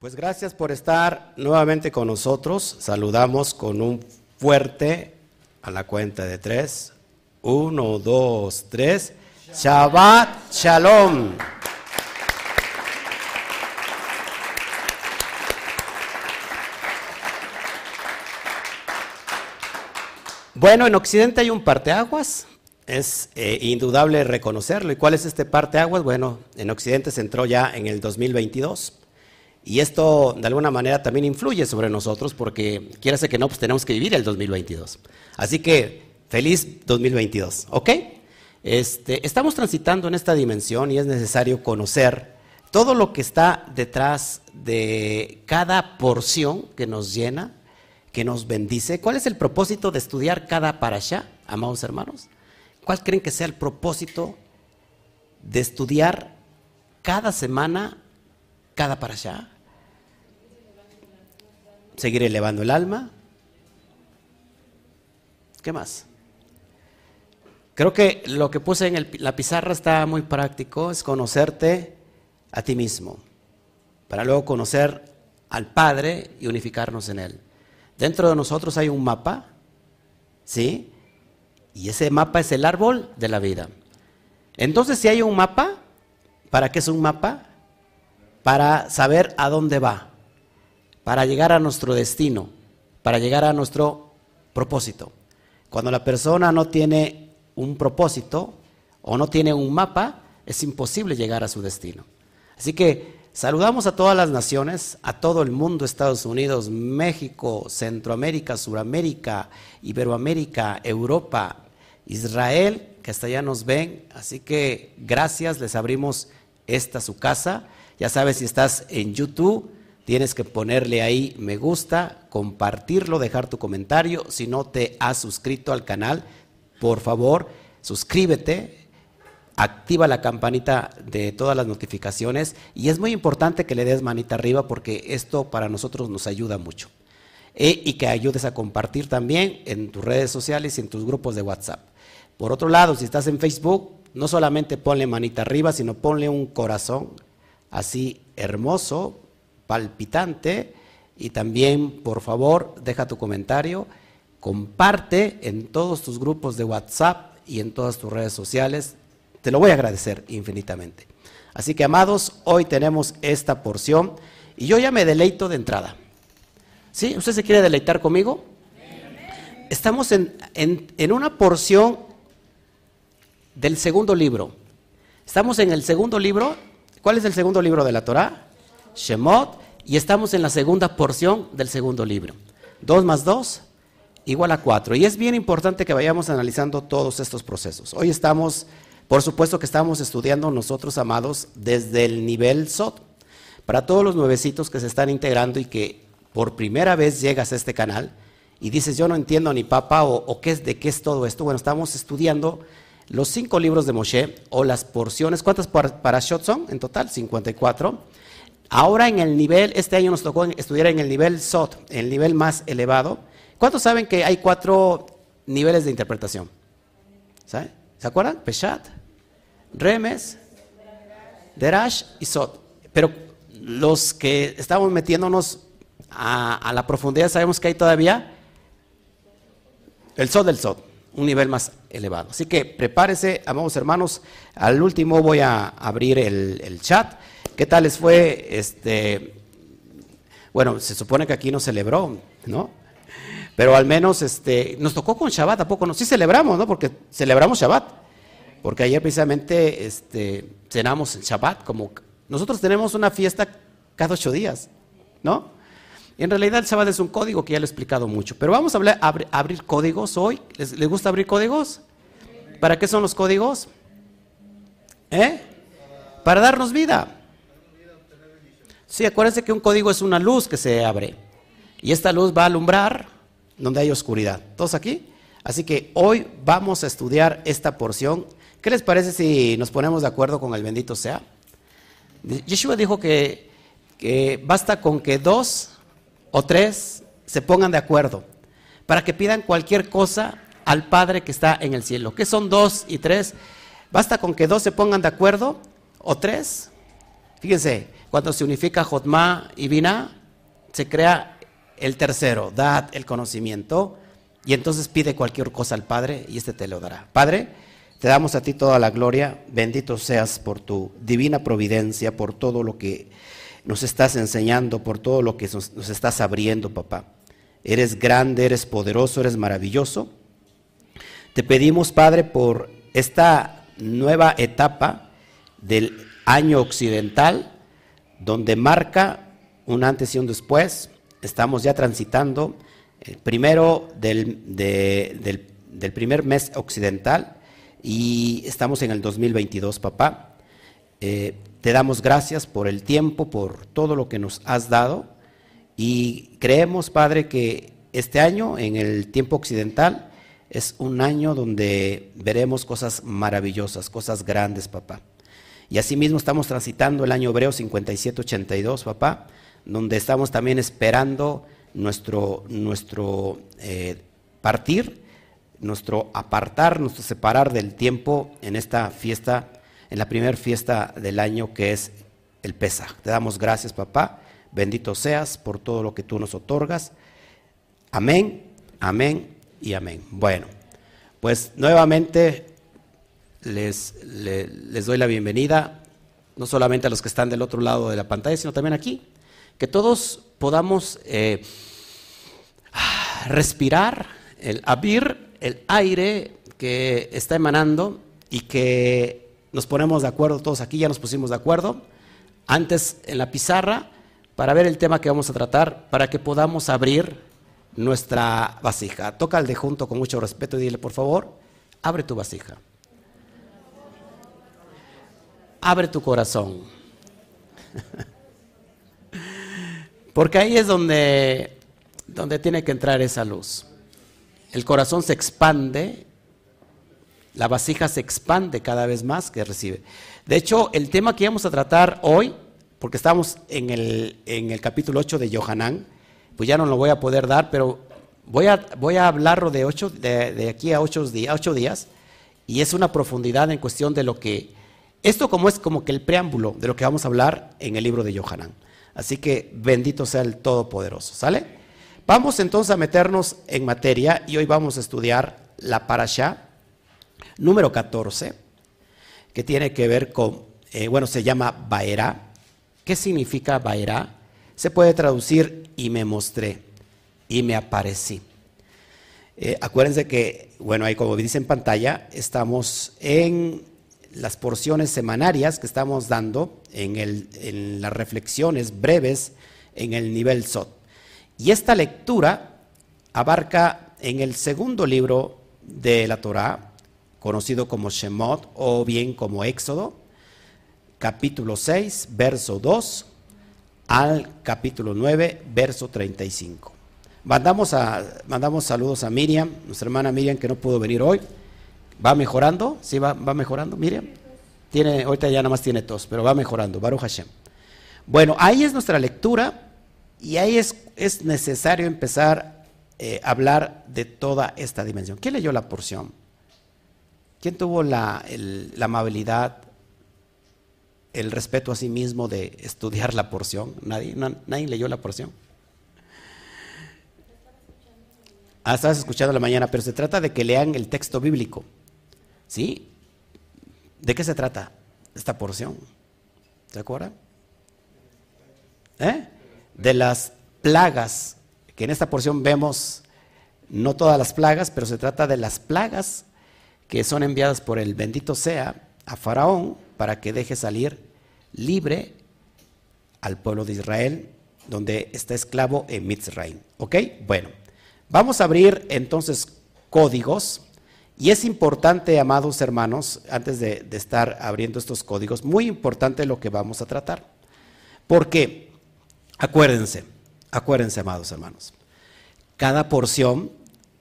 Pues gracias por estar nuevamente con nosotros. Saludamos con un fuerte a la cuenta de tres. Uno, dos, tres. Shabbat Shalom. Bueno, en Occidente hay un parteaguas, es eh, indudable reconocerlo. ¿Y cuál es este parteaguas? Bueno, en Occidente se entró ya en el 2022. Y esto de alguna manera también influye sobre nosotros porque, quiera que no, pues tenemos que vivir el 2022. Así que, feliz 2022, ¿ok? Este, estamos transitando en esta dimensión y es necesario conocer todo lo que está detrás de cada porción que nos llena, que nos bendice. ¿Cuál es el propósito de estudiar cada parasha, amados hermanos? ¿Cuál creen que sea el propósito de estudiar cada semana cada parasha? Seguir elevando el alma. ¿Qué más? Creo que lo que puse en la pizarra está muy práctico, es conocerte a ti mismo, para luego conocer al Padre y unificarnos en Él. Dentro de nosotros hay un mapa, ¿sí? Y ese mapa es el árbol de la vida. Entonces, si hay un mapa, ¿para qué es un mapa? Para saber a dónde va para llegar a nuestro destino, para llegar a nuestro propósito. Cuando la persona no tiene un propósito o no tiene un mapa, es imposible llegar a su destino. Así que saludamos a todas las naciones, a todo el mundo, Estados Unidos, México, Centroamérica, Suramérica, Iberoamérica, Europa, Israel, que hasta allá nos ven. Así que gracias, les abrimos esta su casa. Ya sabes, si estás en YouTube, Tienes que ponerle ahí me gusta, compartirlo, dejar tu comentario. Si no te has suscrito al canal, por favor, suscríbete, activa la campanita de todas las notificaciones y es muy importante que le des manita arriba porque esto para nosotros nos ayuda mucho. E, y que ayudes a compartir también en tus redes sociales y en tus grupos de WhatsApp. Por otro lado, si estás en Facebook, no solamente ponle manita arriba, sino ponle un corazón así hermoso, palpitante y también, por favor, deja tu comentario, comparte en todos tus grupos de WhatsApp y en todas tus redes sociales. Te lo voy a agradecer infinitamente. Así que, amados, hoy tenemos esta porción y yo ya me deleito de entrada. ¿Sí? ¿Usted se quiere deleitar conmigo? Estamos en, en una porción del segundo libro. Estamos en el segundo libro. ¿Cuál es el segundo libro de la Torah? Shemot, y estamos en la segunda porción del segundo libro. 2 más 2 igual a 4. Y es bien importante que vayamos analizando todos estos procesos. Hoy estamos, por supuesto que estamos estudiando nosotros, amados, desde el nivel SOT. Para todos los nuevecitos que se están integrando y que por primera vez llegas a este canal y dices, yo no entiendo ni papá o, qué es, de qué es todo esto. Bueno, estamos estudiando los cinco libros de Moshe o las porciones. ¿Cuántas para Shot son en total? 54 Ahora en el nivel, este año nos tocó estudiar en el nivel SOT, el nivel más elevado. ¿Cuántos saben que hay cuatro niveles de interpretación? ¿Se acuerdan? Peshat, Remes, Derash y Sot. Pero los que estamos metiéndonos a, la profundidad sabemos que hay todavía el Sot del Sot, un nivel más elevado. Así que prepárese, amados hermanos. Al último voy a abrir el chat. ¿Qué tal les fue? Este, bueno, se supone que aquí no celebró, ¿no? Pero al menos este, nos tocó con Shabbat, ¿a poco no? Sí celebramos, ¿no? Porque celebramos Shabbat. Porque ayer precisamente este, cenamos en Shabbat, como nosotros tenemos una fiesta cada ocho días, ¿no? En realidad el Shabbat es un código que ya lo he explicado mucho. Pero vamos a hablar, abrir códigos hoy. ¿Les, ¿Les gusta abrir códigos? ¿Para qué son los códigos? ¿Eh? Para darnos vida. Sí, acuérdense que un código es una luz que se abre. Y esta luz va a alumbrar donde hay oscuridad. ¿Todos aquí? Así que hoy vamos a estudiar esta porción. ¿Qué les parece si nos ponemos de acuerdo con el bendito sea? Yeshua dijo que basta con que dos o tres se pongan de acuerdo para que pidan cualquier cosa al Padre que está en el cielo. ¿Qué son dos y tres? Basta con que dos se pongan de acuerdo o tres. Fíjense, cuando se unifica Jotma y Binah, se crea el tercero, Dad, el conocimiento, y entonces pide cualquier cosa al Padre y este te lo dará. Padre, te damos a ti toda la gloria, bendito seas por tu divina providencia, por todo lo que nos estás enseñando, por todo lo que nos, estás abriendo, papá. Eres grande, eres poderoso, eres maravilloso. Te pedimos, Padre, por esta nueva etapa del año occidental, donde marca un antes y un después. Estamos ya transitando el primero del, del, primer mes occidental y estamos en el 2022, papá. Eh, te damos gracias por el tiempo, por todo lo que nos has dado y creemos, Padre, que este año, en el tiempo occidental, es un año donde veremos cosas maravillosas, cosas grandes, papá. Y asimismo estamos transitando el año hebreo 5782, papá, donde estamos también esperando nuestro, nuestro eh, partir, nuestro apartar, nuestro separar del tiempo en esta fiesta, en la primera fiesta del año que es el Pesaj. Te damos gracias, papá. Bendito seas por todo lo que tú nos otorgas. Amén, amén y amén. Bueno, pues nuevamente les, les, doy la bienvenida, no solamente a los que están del otro lado de la pantalla, sino también aquí. Que todos podamos eh, respirar, el abrir el aire que está emanando y que nos ponemos de acuerdo todos aquí, ya nos pusimos de acuerdo, antes en la pizarra, para ver el tema que vamos a tratar, para que podamos abrir nuestra vasija. Toca al de junto con mucho respeto y dile, por favor, abre tu vasija abre tu corazón. Porque ahí es donde, donde tiene que entrar esa luz. El corazón se expande, la vasija se expande cada vez más que recibe. De hecho, el tema que vamos a tratar hoy, porque estamos en el, en el capítulo 8 de Johanán, pues ya no lo voy a poder dar, pero voy a, voy a hablarlo de, ocho, de, de aquí a ocho, ocho días, y es una profundidad en cuestión de lo que esto como es como que el preámbulo de lo que vamos a hablar en el libro de Johanán. Así que bendito sea el Todopoderoso, ¿sale? Vamos entonces a meternos en materia y hoy vamos a estudiar la parasha número 14, que tiene que ver con, eh, bueno, se llama Baera. ¿Qué significa Baera? Se puede traducir y me mostré y me aparecí. Eh, acuérdense que, bueno, ahí como dice en pantalla, estamos en las porciones semanarias que estamos dando en, las reflexiones breves en el nivel SOT. Y esta lectura abarca en el segundo libro de la Torá, conocido como Shemot o bien como Éxodo, capítulo 6, verso 2 al capítulo 9, verso 35. Mandamos, mandamos saludos a Miriam, nuestra hermana Miriam que no pudo venir hoy. ¿Va mejorando? ¿Sí va, va mejorando, Miriam? Tiene, ahorita ya nada más tiene tos, pero va mejorando. Baruch Hashem. Bueno, ahí es nuestra lectura y ahí es, es necesario empezar eh, a hablar de toda esta dimensión. ¿Quién leyó la porción? ¿Quién tuvo la, amabilidad, el respeto a sí mismo de estudiar la porción? ¿Nadie, ¿Nadie leyó la porción? Ah, estabas escuchando la mañana, pero se trata de que lean el texto bíblico. ¿Sí? ¿De qué se trata esta porción? ¿Se acuerdan? ¿Eh? De las plagas, que en esta porción vemos no todas las plagas, pero se trata de las plagas que son enviadas por el bendito sea a Faraón para que deje salir libre al pueblo de Israel, donde está esclavo en Mitzrayim. ¿Ok? Bueno, vamos a abrir entonces códigos y es importante, amados hermanos, antes de, estar abriendo estos códigos, muy importante lo que vamos a tratar. Porque, acuérdense, acuérdense, amados hermanos, cada porción,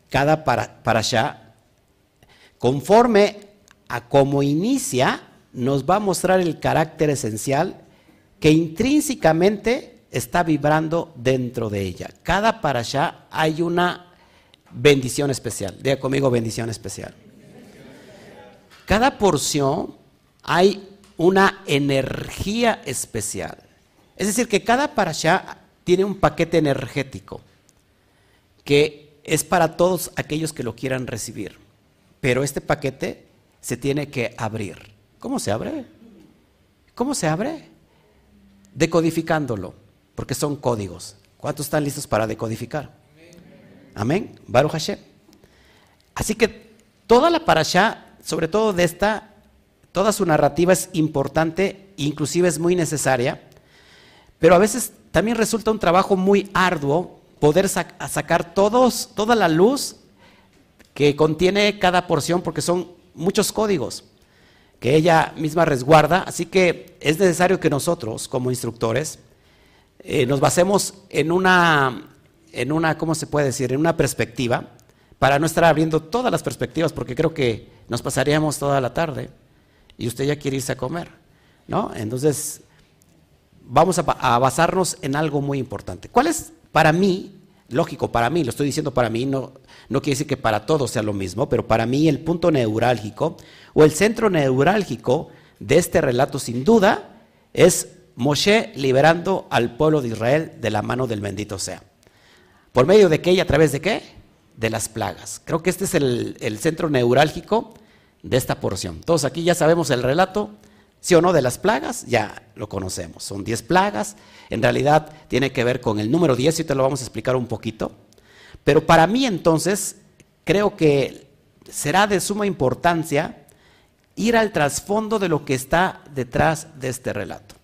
cada para, para allá, conforme a cómo inicia, nos va a mostrar el carácter esencial que intrínsecamente está vibrando dentro de ella. Cada para allá hay una bendición especial. Diga conmigo bendición especial. Cada porción hay una energía especial. Es decir, que cada parasha tiene un paquete energético que es para todos aquellos que lo quieran recibir. Pero este paquete se tiene que abrir. ¿Cómo se abre? ¿Cómo se abre? Decodificándolo, porque son códigos. ¿Cuántos están listos para decodificar? Amén. Baruch Hashem. Así que toda la parasha, sobre todo de esta, toda su narrativa es importante, inclusive es muy necesaria, pero a veces también resulta un trabajo muy arduo poder sacar todos, toda la luz que contiene cada porción, porque son muchos códigos que ella misma resguarda, así que es necesario que nosotros, como instructores, eh, nos basemos en una, en una, ¿cómo se puede decir?, en una perspectiva para no estar abriendo todas las perspectivas, porque creo que nos pasaríamos toda la tarde y usted ya quiere irse a comer, ¿no? Entonces, vamos a, basarnos en algo muy importante. ¿Cuál es, para mí, lógico, para mí, lo estoy diciendo para mí, no, no quiere decir que para todos sea lo mismo, pero para mí el punto neurálgico o el centro neurálgico de este relato, sin duda, es Moshe liberando al pueblo de Israel de la mano del bendito sea. ¿Por medio de qué y a través de qué? de las plagas. Creo que este es el, centro neurálgico de esta porción. Todos aquí ya sabemos el relato, sí o no, de las plagas, ya lo conocemos. Son 10 plagas, en realidad tiene que ver con el número 10 y te lo vamos a explicar un poquito. Pero para mí entonces, creo que será de suma importancia ir al trasfondo de lo que está detrás de este relato.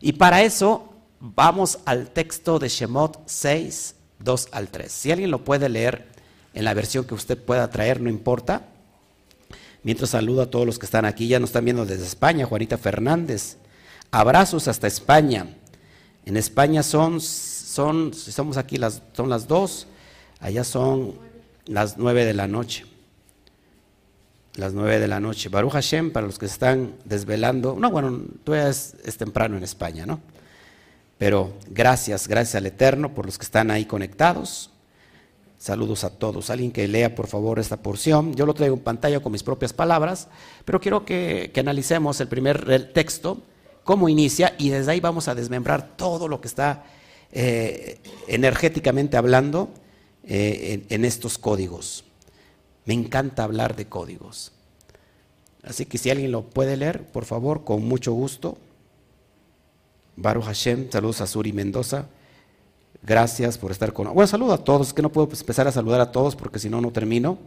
Y para eso vamos al texto de Shemot 6, 2 al 3. Si alguien lo puede leer en la versión que usted pueda traer, no importa. Mientras saludo a todos los que están aquí, ya nos están viendo desde España, Juanita Fernández. Abrazos hasta España. En España son, son, si somos aquí, las, son las dos, allá son las nueve de la noche. Las nueve de la noche. Baruch Hashem, para los que están desvelando. No, bueno, todavía es temprano en España, ¿no? Pero gracias, gracias al Eterno por los que están ahí conectados. Saludos a todos. Alguien que lea, por favor, esta porción. Yo lo traigo en pantalla con mis propias palabras, pero quiero que, analicemos el primer texto, cómo inicia, y desde ahí vamos a desmembrar todo lo que está eh, energéticamente hablando eh, en, en estos códigos. Me encanta hablar de códigos. Así que si alguien lo puede leer, por favor, con mucho gusto. Baruch Hashem, saludos a Suri Mendoza. Gracias por estar con Bueno, saludo a todos, que no puedo empezar a saludar a todos porque si no, no termino.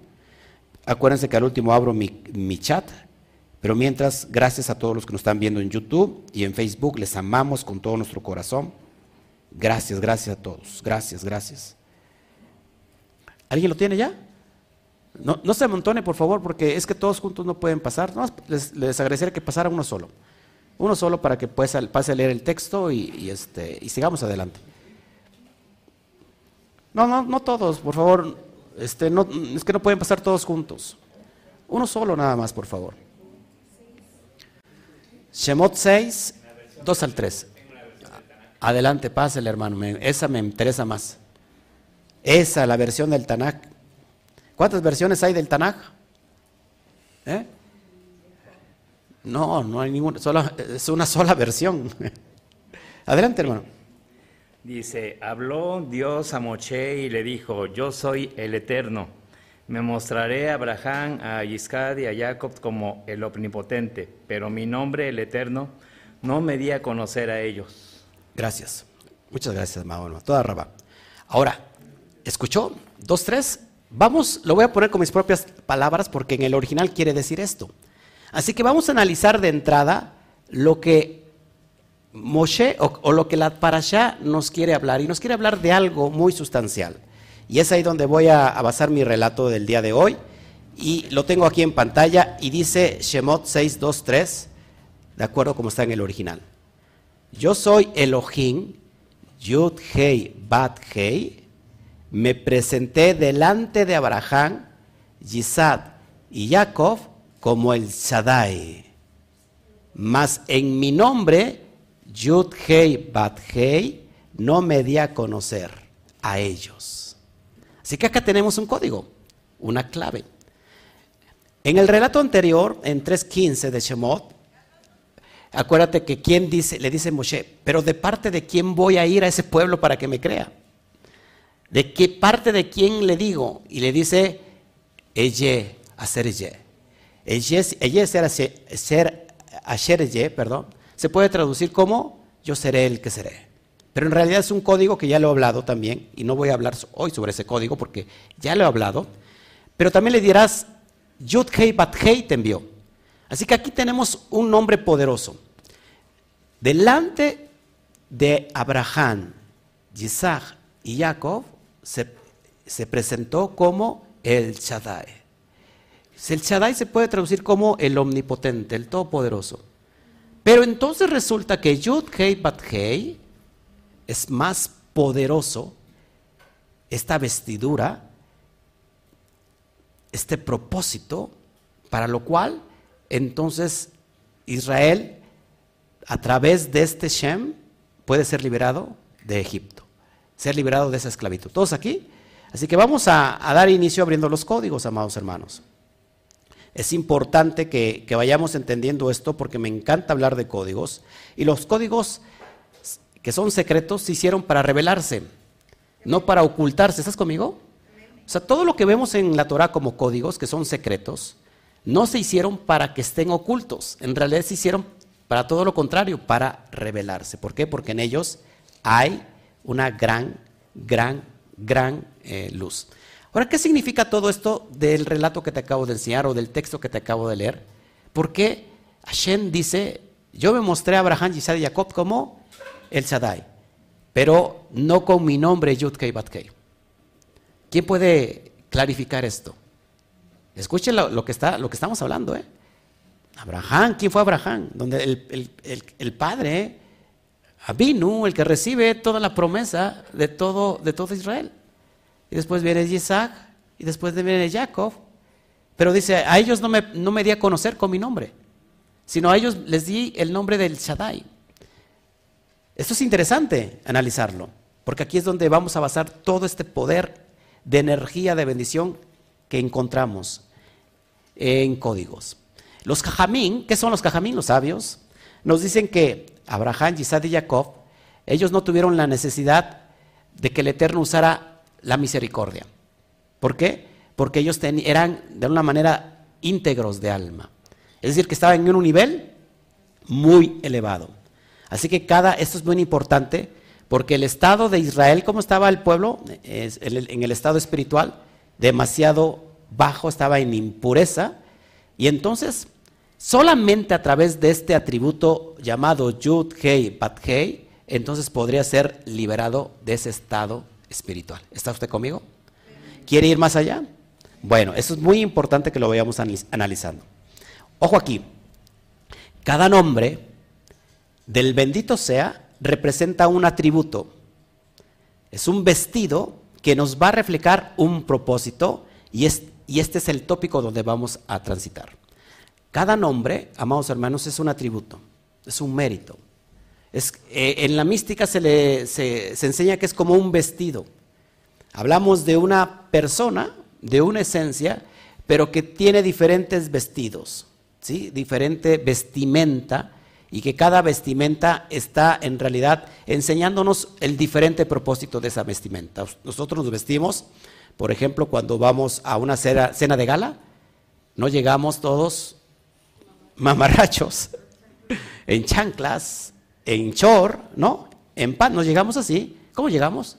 Acuérdense que al último abro mi, chat, pero mientras, gracias a todos los que nos están viendo en YouTube y en Facebook, les amamos con todo nuestro corazón. Gracias, gracias a todos, gracias, gracias. ¿Alguien lo tiene ya? No, no se amontone, por favor, porque es que todos juntos no pueden pasar. No, les, les agradecería que pasara uno solo. Uno solo para que pase a leer el texto y, este, y sigamos adelante. No, no, no todos, por favor. Este, no, es que no pueden pasar todos juntos. Uno solo nada más, por favor. Shemot 6, 2 al 3. Adelante, pásale, hermano. esa me interesa más. Esa, la versión del Tanakh. ¿Cuántas versiones hay del Tanakh? ¿Eh? No, no hay ninguna. Solo, es una sola versión. Adelante, hermano. Dice, habló Dios a Moche y le dijo, yo soy el Eterno. Me mostraré a Abraham, a Iscad y a Jacob como el Omnipotente, pero mi nombre, el Eterno, no me di a conocer a ellos. Gracias. Muchas gracias, Mahoma. Toda raba. Ahora, ¿escuchó? Dos, tres. Vamos, lo voy a poner con mis propias palabras porque en el original quiere decir esto. Así que vamos a analizar de entrada lo que Moshe, o, lo que la parasha nos quiere hablar, y nos quiere hablar de algo muy sustancial. Y es ahí donde voy a, basar mi relato del día de hoy. Y lo tengo aquí en pantalla y dice Shemot 623, de acuerdo como está en el original. Yo soy Elohim, Yud Hei Bat Hei, me presenté delante de Abraham, Yisad y Jacob como el Shaddai. Mas en mi nombre Yud Hei Bat Hei no me di a conocer a ellos. Así que acá tenemos un código, una clave. En el relato anterior, en 3.15 de Shemot, acuérdate que dice, le dice Moshe, pero de parte de quién voy a ir a ese pueblo para que me crea. ¿De qué parte de quién le digo? Y le dice, ella, hacer ella. Ella ser, ser, ser perdón, se puede traducir como yo seré el que seré. Pero en realidad es un código que ya lo he hablado también, y no voy a hablar hoy sobre ese código porque ya lo he hablado. Pero también le dirás, Yud Hei Bat Hei te envió. Así que aquí tenemos un nombre poderoso. Delante de Abraham, Isaac y Jacob se, se presentó como el Shaddai. El Shaddai se puede traducir como el omnipotente, el todopoderoso. Pero entonces resulta que Yud Hei Bat Hei es más poderoso, esta vestidura, este propósito, para lo cual entonces Israel, a través de este Shem, puede ser liberado de Egipto, ser liberado de esa esclavitud. ¿Todos aquí? Así que vamos a, dar inicio abriendo los códigos, amados hermanos. Es importante que, vayamos entendiendo esto porque me encanta hablar de códigos. Y los códigos que son secretos se hicieron para revelarse, no para ocultarse. ¿Estás conmigo? O sea, todo lo que vemos en la Torah como códigos, que son secretos, no se hicieron para que estén ocultos. En realidad se hicieron para todo lo contrario, para revelarse. ¿Por qué? Porque en ellos hay una gran, gran, gran eh, luz. Ahora, ¿qué significa todo esto del relato que te acabo de enseñar o del texto que te acabo de leer? Porque Hashem dice, yo me mostré a Abraham, Isaac y Jacob como el Shaddai, pero no con mi nombre Yudkei Batkei. ¿Quién puede clarificar esto? Escuchen lo, que está, lo que estamos hablando. ¿eh? Abraham, ¿quién fue Abraham? Donde el, padre, ¿eh? Abinu, el que recibe toda la promesa de todo, de todo Israel. Y después viene Isaac, y después viene Jacob. Pero dice, a ellos no me, no me di a conocer con mi nombre, sino a ellos les di el nombre del Shaddai. Esto es interesante analizarlo, porque aquí es donde vamos a basar todo este poder de energía, de bendición que encontramos en códigos. Los cajamín, ¿qué son los cajamín? Los sabios, nos dicen que Abraham, Isaac y Jacob, ellos no tuvieron la necesidad de que el Eterno usara la misericordia. ¿Por qué? Porque ellos eran de una manera íntegros de alma. Es decir, que estaban en un nivel muy elevado. Así que cada, esto es muy importante, porque el estado de Israel, ¿cómo estaba el pueblo? en el estado espiritual, demasiado bajo, estaba en impureza. Y entonces, solamente a través de este atributo llamado Yud, Hei, Bat, Hei, entonces podría ser liberado de ese estado espiritual. ¿Está usted conmigo? ¿Quiere ir más allá? Bueno, eso es muy importante que lo vayamos analizando. Ojo aquí, cada nombre del bendito sea representa un atributo. Es un vestido que nos va a reflejar un propósito y, este es el tópico donde vamos a transitar. Cada nombre, amados hermanos, es un atributo, es un mérito. Eh, en la mística se, le, se enseña que es como un vestido. Hablamos de una persona, de una esencia, pero que tiene diferentes vestidos, ¿sí? diferente vestimenta y que cada vestimenta está en realidad enseñándonos el diferente propósito de esa vestimenta. Nosotros nos vestimos, por ejemplo, cuando vamos a una cena, de gala, no llegamos todos mamarrachos, en chanclas, en chor, ¿no? En pan, nos llegamos así. ¿Cómo llegamos?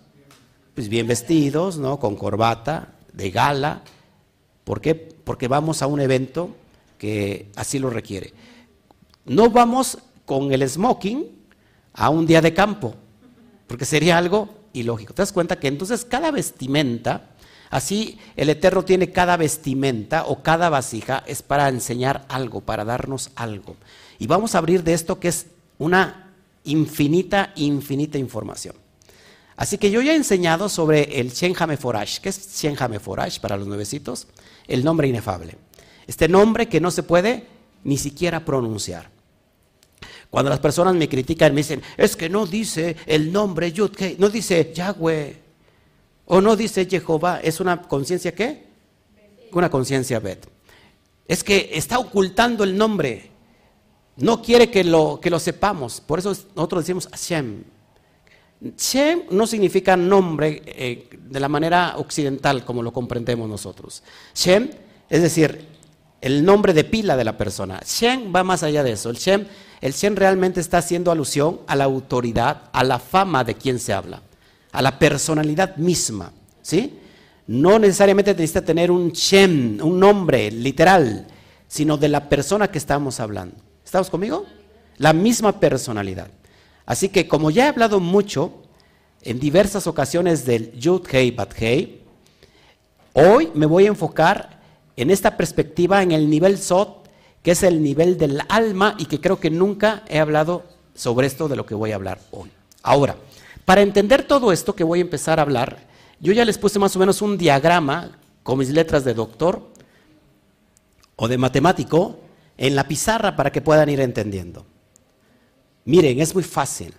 Pues bien vestidos, ¿no? Con corbata, de gala. ¿Por qué? Porque vamos a un evento que así lo requiere. No vamos con el smoking a un día de campo, porque sería algo ilógico. ¿Te das cuenta que entonces cada vestimenta, así el Eterno tiene cada vestimenta o cada vasija es para enseñar algo, para darnos algo. Y vamos a abrir de esto que es una infinita, infinita información. Así que yo ya he enseñado sobre el Shen Forash. ¿Qué es Shen Forash para los nuevecitos? El nombre inefable. Este nombre que no se puede ni siquiera pronunciar. Cuando las personas me critican, me dicen, es que no dice el nombre Yud, no dice Yahweh, o no dice Jehová, ¿es una conciencia qué? Una conciencia Bet. Es que está ocultando el nombre. No quiere que lo, que lo sepamos. Por eso nosotros decimos Hashem. Shem no significa nombre eh, de la manera occidental como lo comprendemos nosotros. Shem, es decir, el nombre de pila de la persona. Shem va más allá de eso. El Shem, el realmente está haciendo alusión a la autoridad, a la fama de quien se habla, a la personalidad misma. ¿sí? No necesariamente necesita tener un Shem, un nombre literal, sino de la persona que estamos hablando. ¿Estamos conmigo? La misma personalidad. Así que como ya he hablado mucho en diversas ocasiones del Yud Hei Bat Hei, hoy me voy a enfocar en esta perspectiva en el nivel Sot, que es el nivel del alma y que creo que nunca he hablado sobre esto de lo que voy a hablar hoy. Ahora, para entender todo esto que voy a empezar a hablar, yo ya les puse más o menos un diagrama con mis letras de doctor o de matemático en la pizarra para que puedan ir entendiendo. Miren, es muy fácil.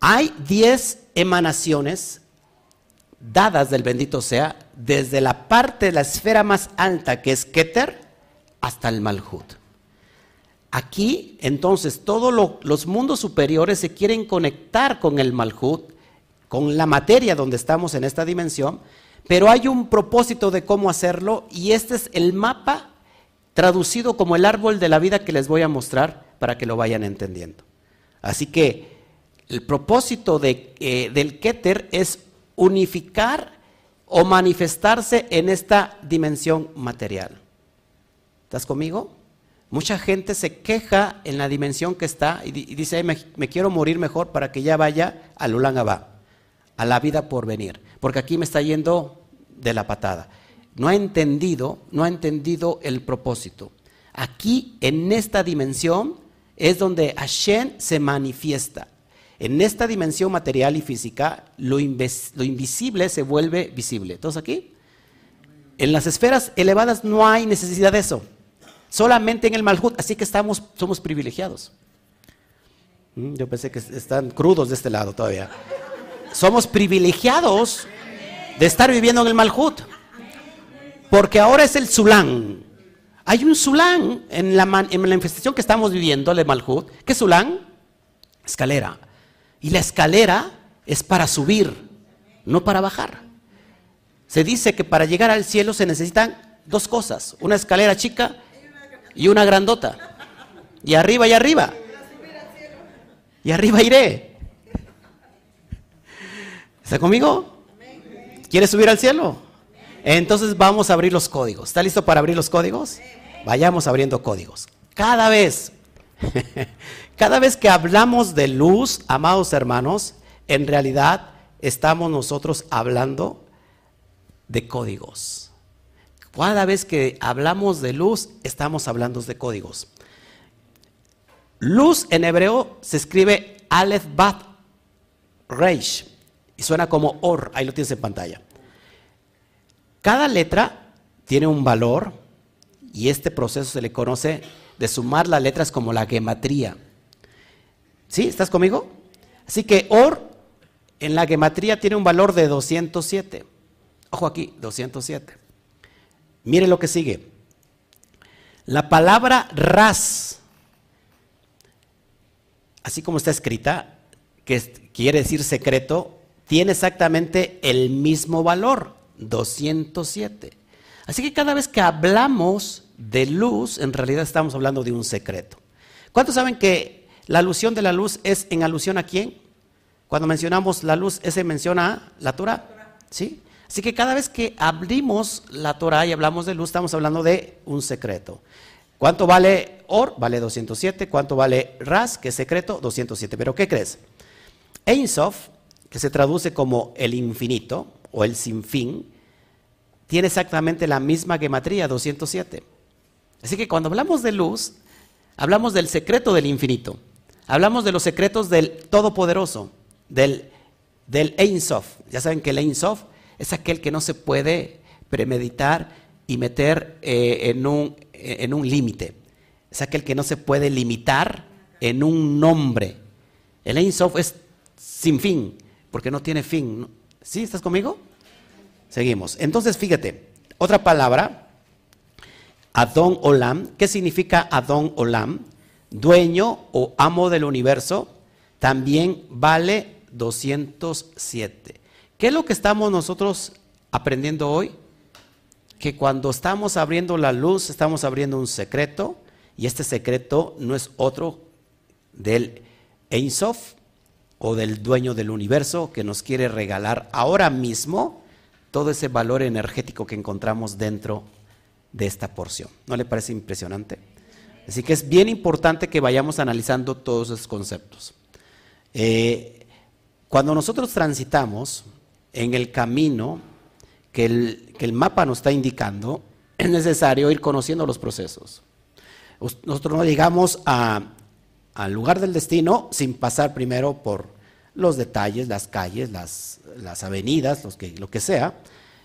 Hay 10 emanaciones dadas del bendito sea desde la parte de la esfera más alta que es Keter hasta el Malhut. Aquí, entonces, todos los mundos superiores se quieren conectar con el Malhut, con la materia donde estamos en esta dimensión, pero hay un propósito de cómo hacerlo y este es el mapa traducido como el árbol de la vida que les voy a mostrar para que lo vayan entendiendo. Así que el propósito eh, del Keter es unificar o manifestarse en esta dimensión material. ¿Estás conmigo? Mucha gente se queja en la dimensión que está y, dice, me, quiero morir mejor para que ya vaya al Ulan a la vida por venir, porque aquí me está yendo de la patada. No ha entendido, no ha entendido el propósito. Aquí, en esta dimensión, es donde Hashem se manifiesta. En esta dimensión material y física, lo, invisible se vuelve visible. ¿Todos aquí? En las esferas elevadas no hay necesidad de eso. Solamente en el Malhut, así que estamos, somos privilegiados. Mm, yo pensé que están crudos de este lado todavía. Somos privilegiados de estar viviendo en el Malhut. Porque ahora es el Zulán. Hay un Zulán en la, manifestación que estamos viviendo, el Malhut. ¿Qué es Zulán? Escalera. Y la escalera es para subir, no para bajar. Se dice que para llegar al cielo se necesitan dos cosas, una escalera chica y una grandota. Y arriba y arriba. Y arriba iré. ¿Está conmigo? ¿Quieres subir al cielo? Entonces vamos a abrir los códigos. ¿Está listo para abrir los códigos? Vayamos abriendo códigos. Cada vez, cada vez que hablamos de luz, amados hermanos, en realidad estamos nosotros hablando de códigos. Cada vez que hablamos de luz, estamos hablando de códigos. Luz en hebreo se escribe Aleph Bat Reish y suena como Or, ahí lo tienes en pantalla. Cada letra tiene un valor y este proceso se le conoce de sumar las letras como la gematría. ¿Sí? ¿Estás conmigo? Así que Or en la gematría tiene un valor de 207. Ojo aquí, 207. Mire lo que sigue. La palabra ras, así como está escrita, que quiere decir secreto, tiene exactamente el mismo valor. 207. Así que cada vez que hablamos de luz, en realidad estamos hablando de un secreto. ¿Cuántos saben que la alusión de la luz es en alusión a quién? Cuando mencionamos la luz, ¿ese menciona la Torah? ¿Sí? Así que cada vez que abrimos la Torah y hablamos de luz, estamos hablando de un secreto. ¿Cuánto vale Or? Vale 207. ¿Cuánto vale Ras? Que es secreto, 207. Pero ¿qué crees? Ein Sof, que se traduce como el infinito o el sinfín, tiene exactamente la misma gematría, 207. Así que cuando hablamos de luz, hablamos del secreto del infinito. Hablamos de los secretos del Todopoderoso, del, del Ein Sof. Ya saben que el Ein Sof es aquel que no se puede premeditar y meter eh, en un, en un límite. Es aquel que no se puede limitar en un nombre. El Ein Sof es sin fin, porque no tiene fin. ¿Sí? ¿Estás conmigo? Seguimos. Entonces, fíjate, otra palabra, Adón Olam. ¿Qué significa Adón Olam? Dueño o amo del universo. También vale 207. ¿Qué es lo que estamos nosotros aprendiendo hoy? Que cuando estamos abriendo la luz, estamos abriendo un secreto, y este secreto no es otro del Ein Sof o del dueño del universo que nos quiere regalar ahora mismo todo ese valor energético que encontramos dentro de esta porción. ¿No le parece impresionante? Así que es bien importante que vayamos analizando todos esos conceptos. Eh, cuando nosotros transitamos en el camino que el, que el mapa nos está indicando, es necesario ir conociendo los procesos. Nosotros no llegamos a, al lugar del destino sin pasar primero por los detalles, las calles, las, avenidas, lo que sea.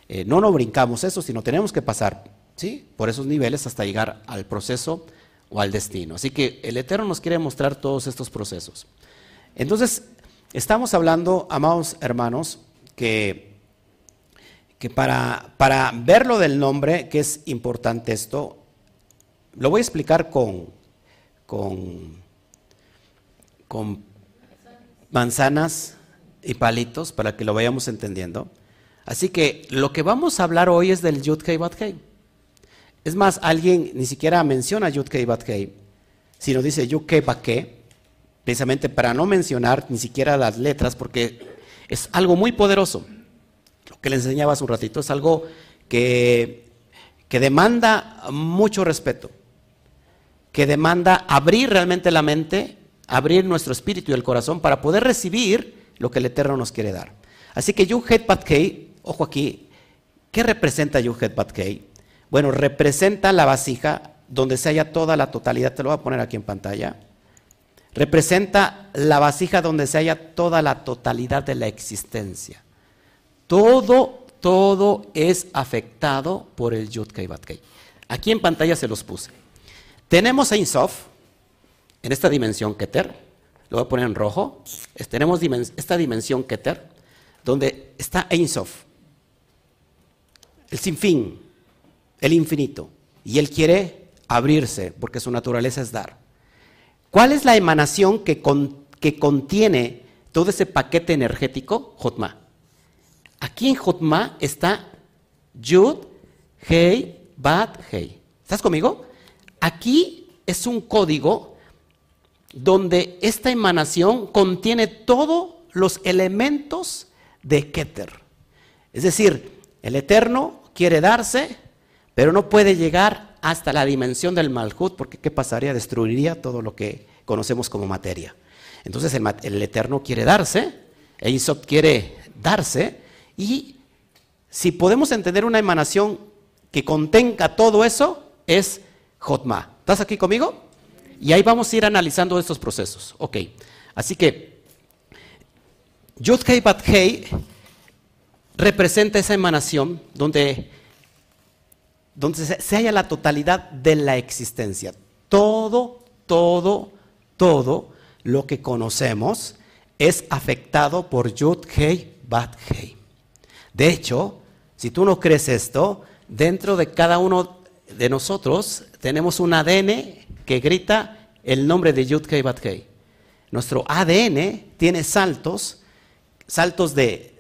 Eh, no nos brincamos eso, sino tenemos que pasar ¿sí? por esos niveles hasta llegar al proceso o al destino. Así que el Eterno nos quiere mostrar todos estos procesos. Entonces, estamos hablando, amados hermanos, que, que para, para ver lo del nombre, que es importante esto, lo voy a explicar con, con, con manzanas y palitos para que lo vayamos entendiendo. Así que lo que vamos a hablar hoy es del Yud Kei. Es más, alguien ni siquiera menciona Yud Kei, sino dice Yud Kei Bat Kei, precisamente para no mencionar ni siquiera las letras, porque es algo muy poderoso. Lo que le enseñaba hace un ratito es algo que, que demanda mucho respeto, que demanda abrir realmente la mente abrir nuestro espíritu y el corazón para poder recibir lo que el Eterno nos quiere dar. Así que Yuhet Kei, ojo aquí, ¿qué representa Yuhet Kei? Bueno, representa la vasija donde se halla toda la totalidad, te lo voy a poner aquí en pantalla. Representa la vasija donde se halla toda la totalidad de la existencia. Todo, todo es afectado por el Yud Kei Kei. Aquí en pantalla se los puse. Tenemos a Insof, en esta dimensión Keter, lo voy a poner en rojo, tenemos esta dimensión Keter, donde está Ein Sof, el sinfín, el infinito, y él quiere abrirse porque su naturaleza es dar. ¿Cuál es la emanación que, contiene todo ese paquete energético? Jotma. Aquí en Jotma está Yud, Hei, Bat, Hei. ¿Estás conmigo? Aquí es un código donde esta emanación contiene todos los elementos de Keter. Es decir, el Eterno quiere darse, pero no puede llegar hasta la dimensión del Malhut, porque ¿qué pasaría? Destruiría todo lo que conocemos como materia. Entonces el, Eterno quiere darse, Eisop quiere darse, y si podemos entender una emanación que contenga todo eso, es Jotma. ¿Estás aquí conmigo? Y ahí vamos a ir analizando estos procesos. Ok, así que Yud Hei Bat Hei representa esa emanación donde, donde se, halla la totalidad de la existencia. Todo, todo, todo lo que conocemos es afectado por Yud Hei Bat Hei. De hecho, si tú no crees esto, dentro de cada uno de nosotros tenemos un ADN que grita el nombre de Yud Kei Bat Kei. Nuestro ADN tiene saltos, saltos de,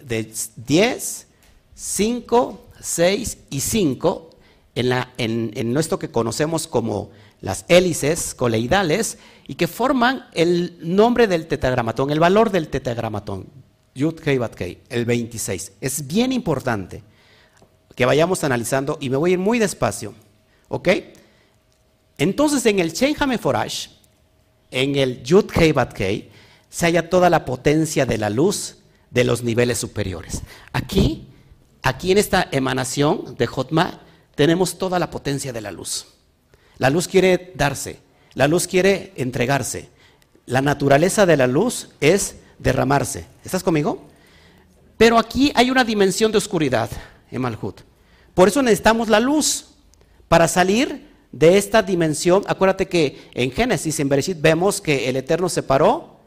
10, 5, 6 y 5 en, la, en, en nuestro que conocemos como las hélices coleidales y que forman el nombre del tetragramatón, el valor del tetragramatón, Yud Kei Bat el 26. Es bien importante que vayamos analizando y me voy a ir muy despacio, ¿ok? Entonces en el Shen Hameforash, en el Yud Kei Bat Kei, se halla toda la potencia de la luz de los niveles superiores. Aquí, aquí en esta emanación de Jotma, tenemos toda la potencia de la luz. La luz quiere darse, la luz quiere entregarse. La naturaleza de la luz es derramarse. ¿Estás conmigo? Pero aquí hay una dimensión de oscuridad en Malhut. Por eso necesitamos la luz para salir de esta dimensión, acuérdate que en Génesis, en Bereshit, vemos que el Eterno separó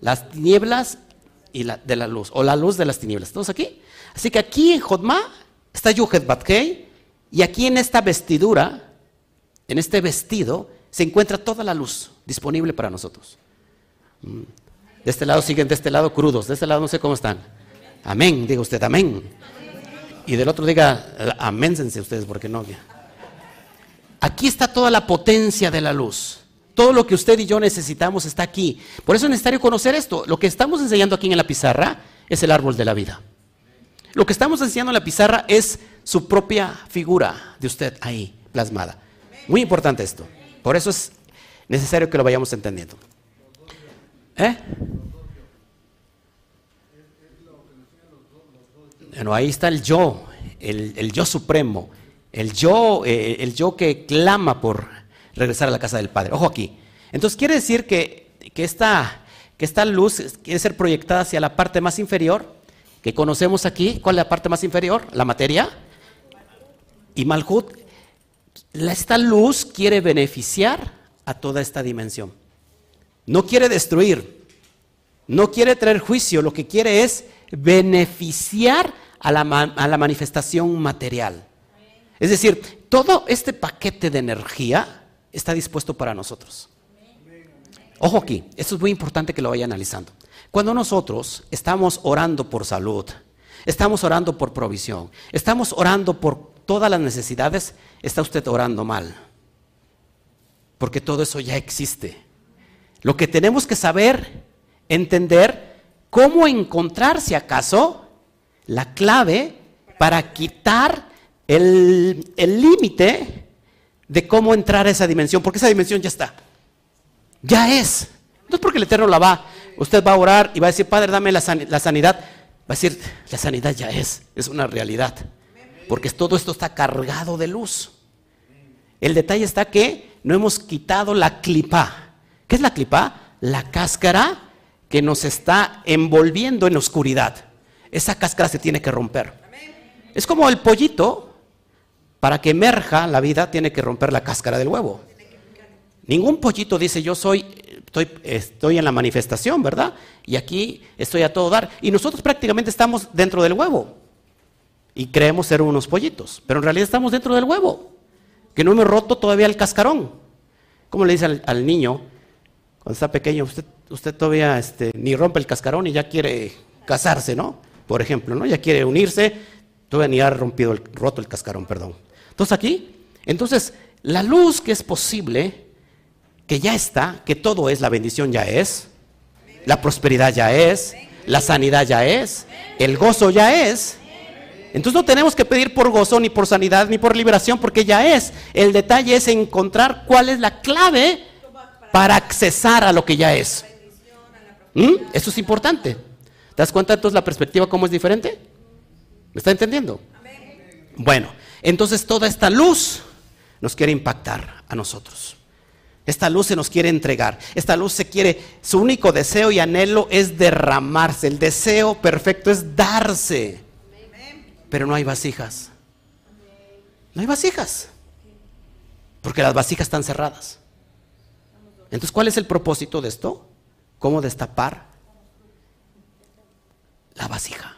las tinieblas y la, de la luz, o la luz de las tinieblas. ¿Estamos aquí? Así que aquí en Jodma está Yuhet Batkei, y aquí en esta vestidura en este vestido, se encuentra toda la luz disponible para nosotros. Mm. De este lado siguen de este lado crudos, de este lado no sé cómo están. Amén, diga usted, amén. Y del otro diga, aménsense ustedes porque no. Aquí está toda la potencia de la luz. Todo lo que usted y yo necesitamos está aquí. Por eso es necesario conocer esto. Lo que estamos enseñando aquí en la pizarra es el árbol de la vida. Lo que estamos enseñando en la pizarra es su propia figura de usted ahí plasmada. Muy importante esto. Por eso es necesario que lo vayamos entendiendo. ¿Eh? Bueno, ahí está el yo, el, yo supremo, el yo, eh, el yo que clama por regresar a la casa del Padre. Ojo aquí. Entonces quiere decir que, esta, que esta luz quiere ser proyectada hacia la parte más inferior, que conocemos aquí. ¿Cuál es la parte más inferior? La materia. Y Malhut, esta luz quiere beneficiar a toda esta dimensión. No quiere destruir, no quiere traer juicio, lo que quiere es beneficiar a la manifestación material. Es decir, todo este paquete de energía está dispuesto para nosotros. Ojo aquí, esto es muy importante que lo vaya analizando. Cuando nosotros estamos orando por salud, estamos orando por provisión, estamos orando por todas las necesidades, está usted orando mal. Porque todo eso ya existe. Lo que tenemos que saber, entender, cómo encontrar, si acaso, la clave para quitar el límite de cómo entrar a esa dimensión, porque esa dimensión ya está. Ya es. No es porque el Eterno la va. Usted va a orar y va a decir, Padre, dame la, sanidad. Va a decir, la sanidad ya es, es una realidad. Porque todo esto está cargado de luz. El detalle está que no hemos quitado la clipa. ¿Qué es la clipa? La cáscara que nos está envolviendo en oscuridad. Esa cáscara se tiene que romper. Es como el pollito para que emerja la vida tiene que romper la cáscara del huevo. Ningún pollito dice yo soy, estoy, estoy en la manifestación, ¿verdad? Y aquí estoy a todo dar. Y nosotros prácticamente estamos dentro del huevo. Y creemos ser unos pollitos. Pero en realidad estamos dentro del huevo. Que no hemos roto todavía el cascarón. ¿Cómo le dice al, niño cuando está pequeño? Usted, usted todavía este, ni rompe el cascarón y ya quiere casarse, ¿no? Por ejemplo, ¿no? Ya quiere unirse, todavía ni ha rompido el, roto el cascarón, perdón. Entonces aquí, entonces la luz que es posible, que ya está, que todo es, la bendición ya es, la prosperidad ya es, la sanidad ya es, el gozo ya es. Entonces no tenemos que pedir por gozo, ni por sanidad, ni por liberación, porque ya es. El detalle es encontrar cuál es la clave para accesar a lo que ya es. ¿Mm? Eso es importante. ¿Te das cuenta entonces la perspectiva cómo es diferente? ¿Me está entendiendo? Bueno, entonces toda esta luz nos quiere impactar a nosotros. Esta luz se nos quiere entregar. Esta luz se quiere, su único deseo y anhelo es derramarse. El deseo perfecto es darse. Pero no hay vasijas. No hay vasijas. Porque las vasijas están cerradas. Entonces, ¿cuál es el propósito de esto? ¿Cómo destapar la vasija?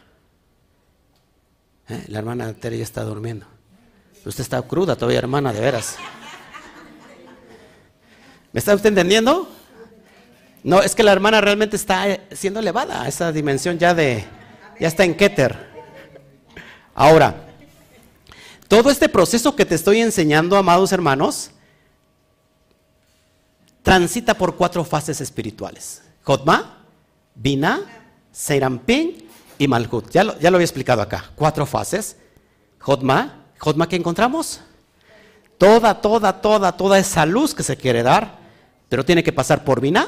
¿Eh? La hermana Tere ya está durmiendo. Usted está cruda todavía, hermana, de veras. ¿Me está usted entendiendo? No, es que la hermana realmente está siendo elevada a esa dimensión ya de, ya está en Keter. Ahora, todo este proceso que te estoy enseñando, amados hermanos, transita por cuatro fases espirituales. Jotma, Bina, Seirampin y Malhut. Ya lo, ya lo había explicado acá. Cuatro fases. Jotma, Que encontramos. Toda, toda, toda, toda esa luz que se quiere dar, pero tiene que pasar por Binah.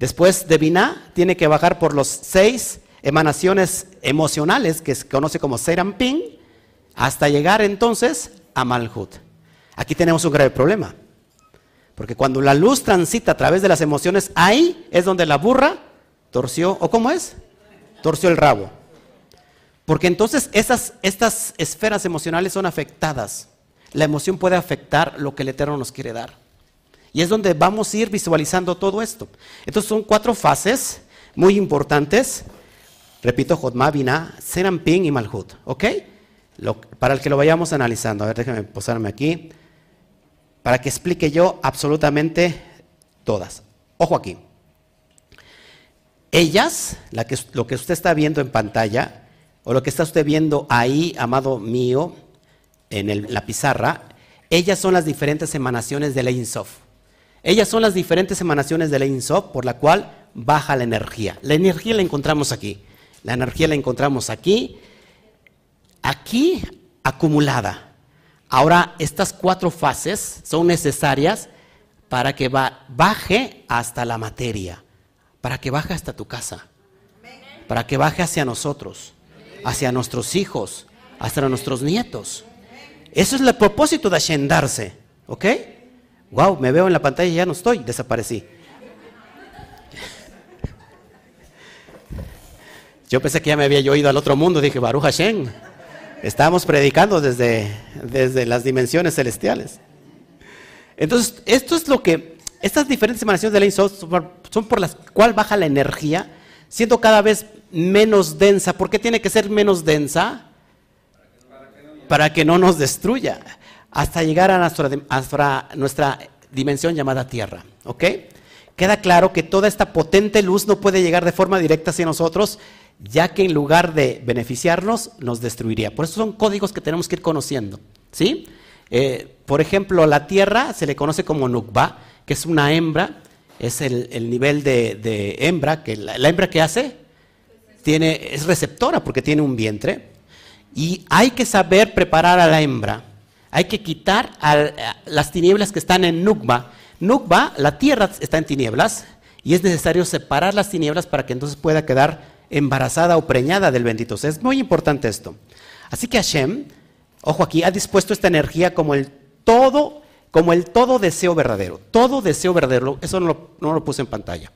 Después de Binah, tiene que bajar por los seis emanaciones emocionales que se conoce como Serampin, hasta llegar entonces a Malhut. Aquí tenemos un grave problema. Porque cuando la luz transita a través de las emociones, ahí es donde la burra torció, ¿o cómo es? Torció el rabo. Porque entonces estas esferas emocionales son afectadas. La emoción puede afectar lo que el Eterno nos quiere dar. Y es donde vamos a ir visualizando todo esto. Entonces son cuatro fases muy importantes. Repito, Jodma, Binah, Serampin y Malhut. ¿Ok? para el que lo vayamos analizando. A ver, déjenme posarme aquí. para que explique yo absolutamente todas. Ojo aquí. Ellas, lo que usted está viendo en pantalla, o lo que está usted viendo ahí, amado mío, en la pizarra, ellas son las diferentes emanaciones de la Insof. Ellas son las diferentes emanaciones de la Insof por la cual baja la energía. La energía la encontramos aquí. La energía la encontramos aquí, aquí acumulada. Ahora, estas cuatro fases son necesarias para que baje hasta la materia, para que baje hasta tu casa, para que baje hacia nosotros, hacia nuestros hijos, hasta nuestros nietos. Eso es el propósito de ascendarse, ¿ok? Wow, me veo en la pantalla y ya no estoy, desaparecí. Yo pensé que ya me había ido al otro mundo, dije, Baruch Hashem. Estábamos predicando desde, desde las dimensiones celestiales. Entonces, esto es lo que, estas diferentes emanaciones de la son por las cuales baja la energía, siendo cada vez menos densa. ¿Por qué tiene que ser menos densa? Para que no nos destruya, hasta llegar a nuestra, dimensión llamada tierra. ¿Ok? Queda claro que toda esta potente luz no puede llegar de forma directa hacia nosotros, ya que en lugar de beneficiarnos, nos destruiría. Por eso son códigos que tenemos que ir conociendo. ¿sí? Eh, por ejemplo, la tierra se le conoce como Nukba, que es una hembra, es el, nivel de, hembra, que la, hembra que hace es receptora porque tiene un vientre, y hay que saber preparar a la hembra, hay que quitar las tinieblas que están en Nukba. Nukba, la tierra está en tinieblas, y es necesario separar las tinieblas para que entonces pueda quedar embarazada o preñada del bendito sea. Es muy importante esto. Así que Hashem, ojo aquí, ha dispuesto esta energía como el todo, como el todo deseo verdadero. Todo deseo verdadero, eso no lo, no lo puse en pantalla.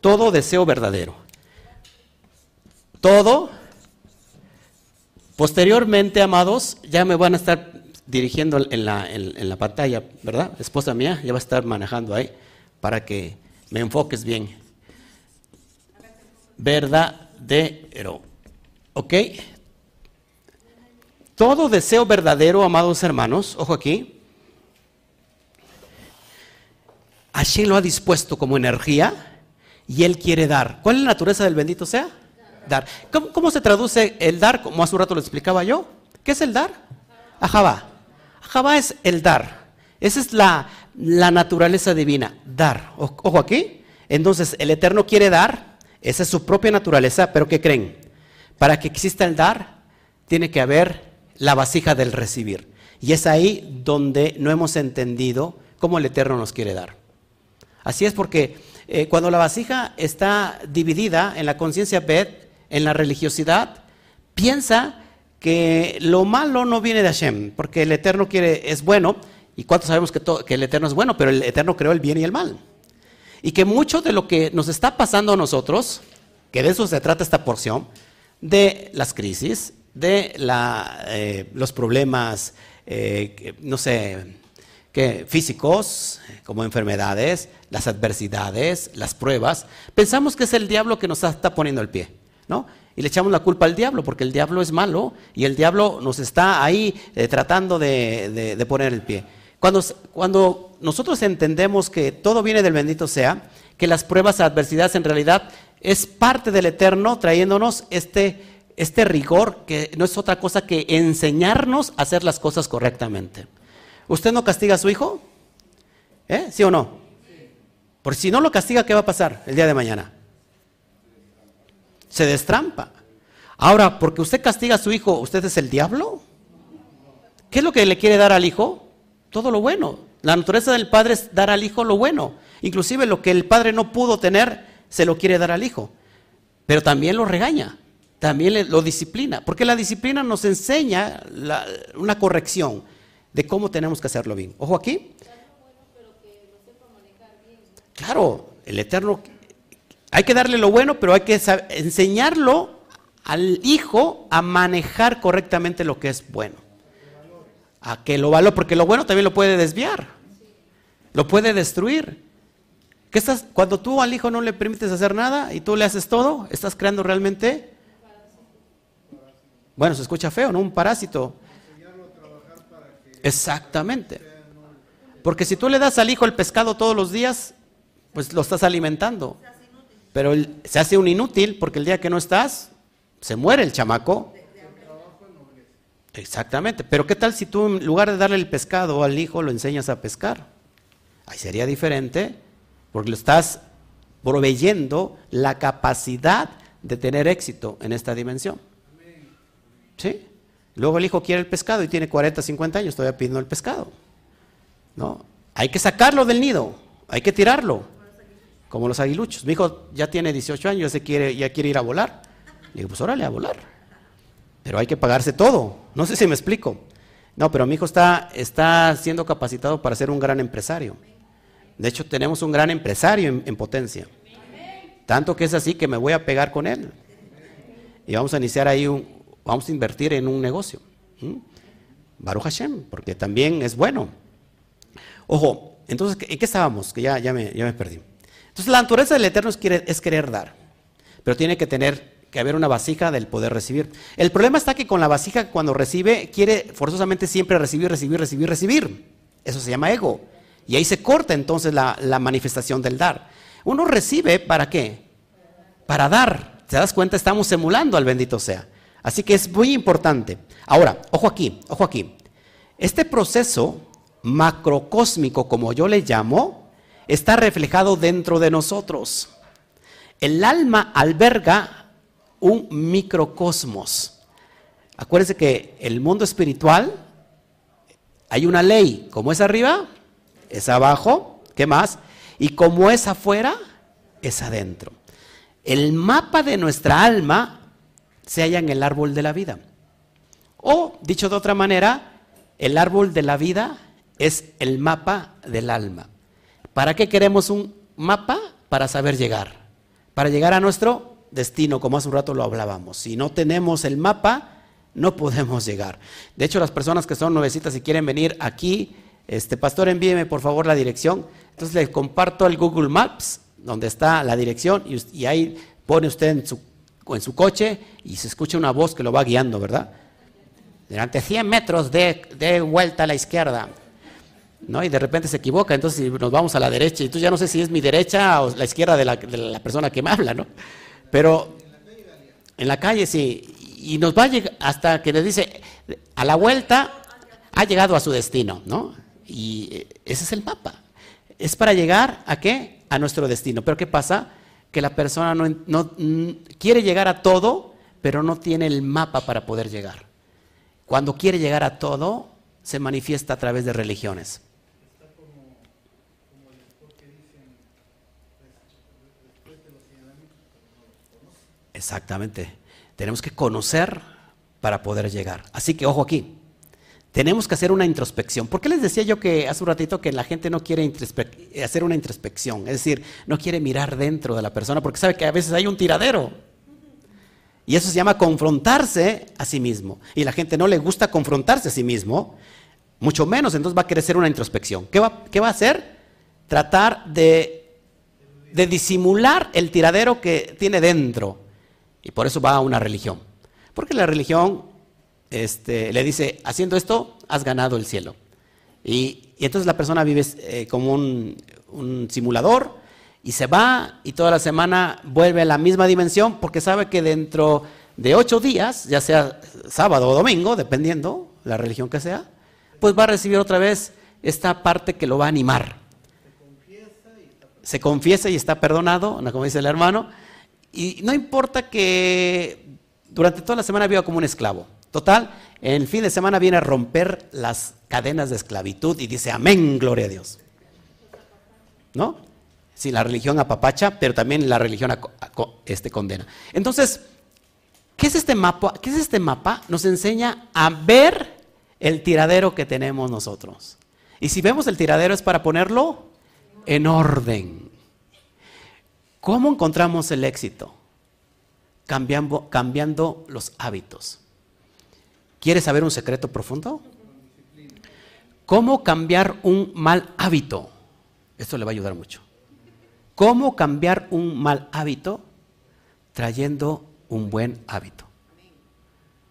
Todo deseo verdadero. Todo. Posteriormente, amados, ya me van a estar dirigiendo en la, en la pantalla, ¿verdad? Esposa mía, ya va a estar manejando ahí para que me enfoques bien verdadero. ¿Ok? Todo deseo verdadero, amados hermanos, ojo aquí, Hashem lo ha dispuesto como energía y Él quiere dar. ¿Cuál es la naturaleza del bendito sea? Dar. ¿Cómo, se traduce el dar? Como hace un rato lo explicaba yo. ¿Qué es el dar? Ajabá. Ajabá es el dar. Esa es la, la naturaleza divina, dar. Ojo aquí. Entonces, el Eterno quiere dar esa es su propia naturaleza, pero ¿qué creen? Para que exista el dar, tiene que haber la vasija del recibir. Y es ahí donde no hemos entendido cómo el Eterno nos quiere dar. Así es porque eh, cuando la vasija está dividida en la conciencia Bet, en la religiosidad, piensa que lo malo no viene de Hashem, porque el Eterno quiere, es bueno, y cuántos sabemos que, que el Eterno es bueno, pero el Eterno creó el bien y el mal. Y que mucho de lo que nos está pasando a nosotros, que de eso se trata esta porción, de las crisis, de eh, los problemas, eh, no sé, que físicos, como enfermedades, las adversidades, las pruebas, pensamos que es el diablo que nos está poniendo el pie, ¿no? Y le echamos la culpa al diablo, porque el diablo es malo y el diablo nos está ahí eh, tratando de poner el pie. Cuando, nosotros entendemos que todo viene del bendito sea, que las pruebas y adversidades en realidad es parte del eterno trayéndonos este, este rigor que no es otra cosa que enseñarnos a hacer las cosas correctamente. ¿Usted no castiga a su hijo? ¿Eh? ¿Sí o no? Porque si no lo castiga, ¿qué va a pasar el día de mañana? Se destrampa. Ahora, porque usted castiga a su hijo, ¿usted es el diablo? ¿Qué es lo que le quiere dar al hijo? todo lo bueno. La naturaleza del padre es dar al hijo lo bueno. Inclusive lo que el padre no pudo tener, se lo quiere dar al hijo. Pero también lo regaña, también lo disciplina. Porque la disciplina nos enseña una corrección de cómo tenemos que hacerlo bien. Ojo aquí. Claro, el Eterno, hay que darle lo bueno, pero hay que enseñarlo al hijo a manejar correctamente lo que es bueno a que lo valore, porque lo bueno también lo puede desviar, lo puede destruir. ¿Qué estás, cuando tú al hijo no le permites hacer nada y tú le haces todo, estás creando realmente, bueno, se escucha feo, ¿no? Un parásito. Exactamente. Porque si tú le das al hijo el pescado todos los días, pues lo estás alimentando. Pero se hace un inútil porque el día que no estás, se muere el chamaco. Exactamente. Pero ¿qué tal si tú en lugar de darle el pescado al hijo lo enseñas a pescar? Ahí sería diferente porque lo estás proveyendo la capacidad de tener éxito en esta dimensión. ¿Sí? Luego el hijo quiere el pescado y tiene 40, 50 años todavía pidiendo el pescado. ¿No? Hay que sacarlo del nido, hay que tirarlo, como los aguiluchos. Mi hijo ya tiene 18 años, ya, se quiere, ya quiere ir a volar. Le digo, pues órale a volar. Pero hay que pagarse todo. No sé si me explico. No, pero mi hijo está, está siendo capacitado para ser un gran empresario. De hecho, tenemos un gran empresario en, potencia. Tanto que es así que me voy a pegar con él. Y vamos a iniciar ahí un, vamos a invertir en un negocio. Baruch Hashem, porque también es bueno. Ojo, entonces, ¿en qué estábamos? Que ya, ya, me, ya me perdí. Entonces, la naturaleza del Eterno es, querer dar, pero tiene que tener que haber una vasija del poder recibir. El problema está que con la vasija cuando recibe quiere forzosamente siempre recibir, recibir, recibir, recibir. Eso se llama ego. Y ahí se corta entonces la, la manifestación del dar. Uno recibe para qué? Para dar. ¿Te das cuenta? Estamos emulando al bendito sea. Así que es muy importante. Ahora, ojo aquí, ojo aquí. Este proceso macrocósmico, como yo le llamo, está reflejado dentro de nosotros. El alma alberga un microcosmos. Acuérdense que el mundo espiritual hay una ley, como es arriba, es abajo, ¿qué más? Y como es afuera, es adentro. El mapa de nuestra alma se halla en el árbol de la vida. O, dicho de otra manera, el árbol de la vida es el mapa del alma. ¿Para qué queremos un mapa? Para saber llegar. Para llegar a nuestro destino, como hace un rato lo hablábamos. Si no tenemos el mapa, no podemos llegar. De hecho, las personas que son nuevecitas y quieren venir aquí, este pastor, envíeme por favor la dirección. Entonces les comparto el Google Maps, donde está la dirección, y, ahí pone usted en su, en su coche y se escucha una voz que lo va guiando, ¿verdad? Durante 100 metros de, vuelta a la izquierda. ¿No? Y de repente se equivoca, entonces nos vamos a la derecha, y tú ya no sé si es mi derecha o la izquierda de la, de la persona que me habla, ¿no? Pero en la calle sí. Y nos va a llegar hasta que le dice, a la vuelta ha llegado a su destino, ¿no? Y eh, ese es el mapa. Es para llegar a qué? A nuestro destino. Pero ¿qué pasa? Que la persona no, no quiere llegar a todo, pero no tiene el mapa para poder llegar. Cuando quiere llegar a todo, se manifiesta a través de religiones. Exactamente. Tenemos que conocer para poder llegar. Así que ojo aquí. Tenemos que hacer una introspección. ¿Por qué les decía yo que hace un ratito que la gente no quiere hacer una introspección? Es decir, no quiere mirar dentro de la persona porque sabe que a veces hay un tiradero. Y eso se llama confrontarse a sí mismo. Y la gente no le gusta confrontarse a sí mismo, mucho menos, entonces va a querer hacer una introspección. ¿Qué va, qué va a hacer? Tratar de, de disimular el tiradero que tiene dentro. Y por eso va a una religión. Porque la religión este, le dice, haciendo esto, has ganado el cielo. Y, entonces la persona vive eh, como un, simulador y se va y toda la semana vuelve a la misma dimensión porque sabe que dentro de ocho días, ya sea sábado o domingo, dependiendo la religión que sea, pues va a recibir otra vez esta parte que lo va a animar. Se confiesa y está perdonado, como dice el hermano, y no importa que durante toda la semana viva como un esclavo. Total, el fin de semana viene a romper las cadenas de esclavitud y dice, amén, gloria a Dios. ¿No? Sí, la religión apapacha, pero también la religión este, condena. Entonces, ¿qué es este mapa? ¿Qué es este mapa? Nos enseña a ver el tiradero que tenemos nosotros. Y si vemos el tiradero es para ponerlo en orden. ¿Cómo encontramos el éxito? Cambiando, los hábitos. ¿Quieres saber un secreto profundo? ¿Cómo cambiar un mal hábito? Esto le va a ayudar mucho. ¿Cómo cambiar un mal hábito trayendo un buen hábito?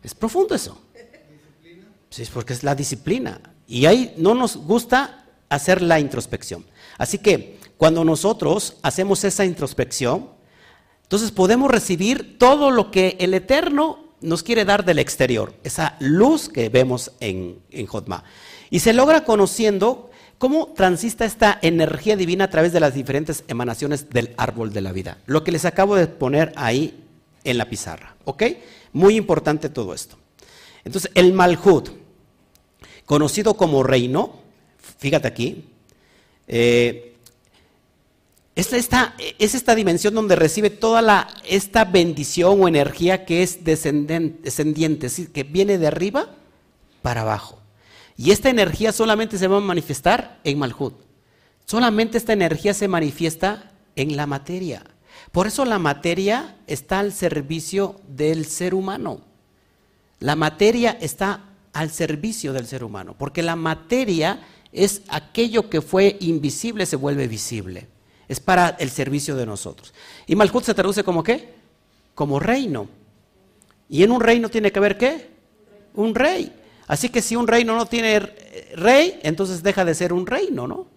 Es profundo eso. Sí, porque es la disciplina. Y ahí no nos gusta hacer la introspección. Así que cuando nosotros hacemos esa introspección, entonces podemos recibir todo lo que el Eterno nos quiere dar del exterior, esa luz que vemos en, en Jotma. Y se logra conociendo cómo transista esta energía divina a través de las diferentes emanaciones del árbol de la vida. Lo que les acabo de poner ahí en la pizarra. ¿Ok? Muy importante todo esto. Entonces, el Malhut, conocido como reino, fíjate aquí, eh, es, esta, es esta dimensión donde recibe toda la, esta bendición o energía que es descendente, descendiente, es que viene de arriba para abajo. Y esta energía solamente se va a manifestar en Malhut. Solamente esta energía se manifiesta en la materia. Por eso la materia está al servicio del ser humano. La materia está al servicio del ser humano, porque la materia es aquello que fue invisible se vuelve visible. Es para el servicio de nosotros. Y Malhut se traduce como qué? Como reino. Y en un reino tiene que haber qué? Un rey. Así que si un reino no tiene rey, entonces deja de ser un reino, ¿no?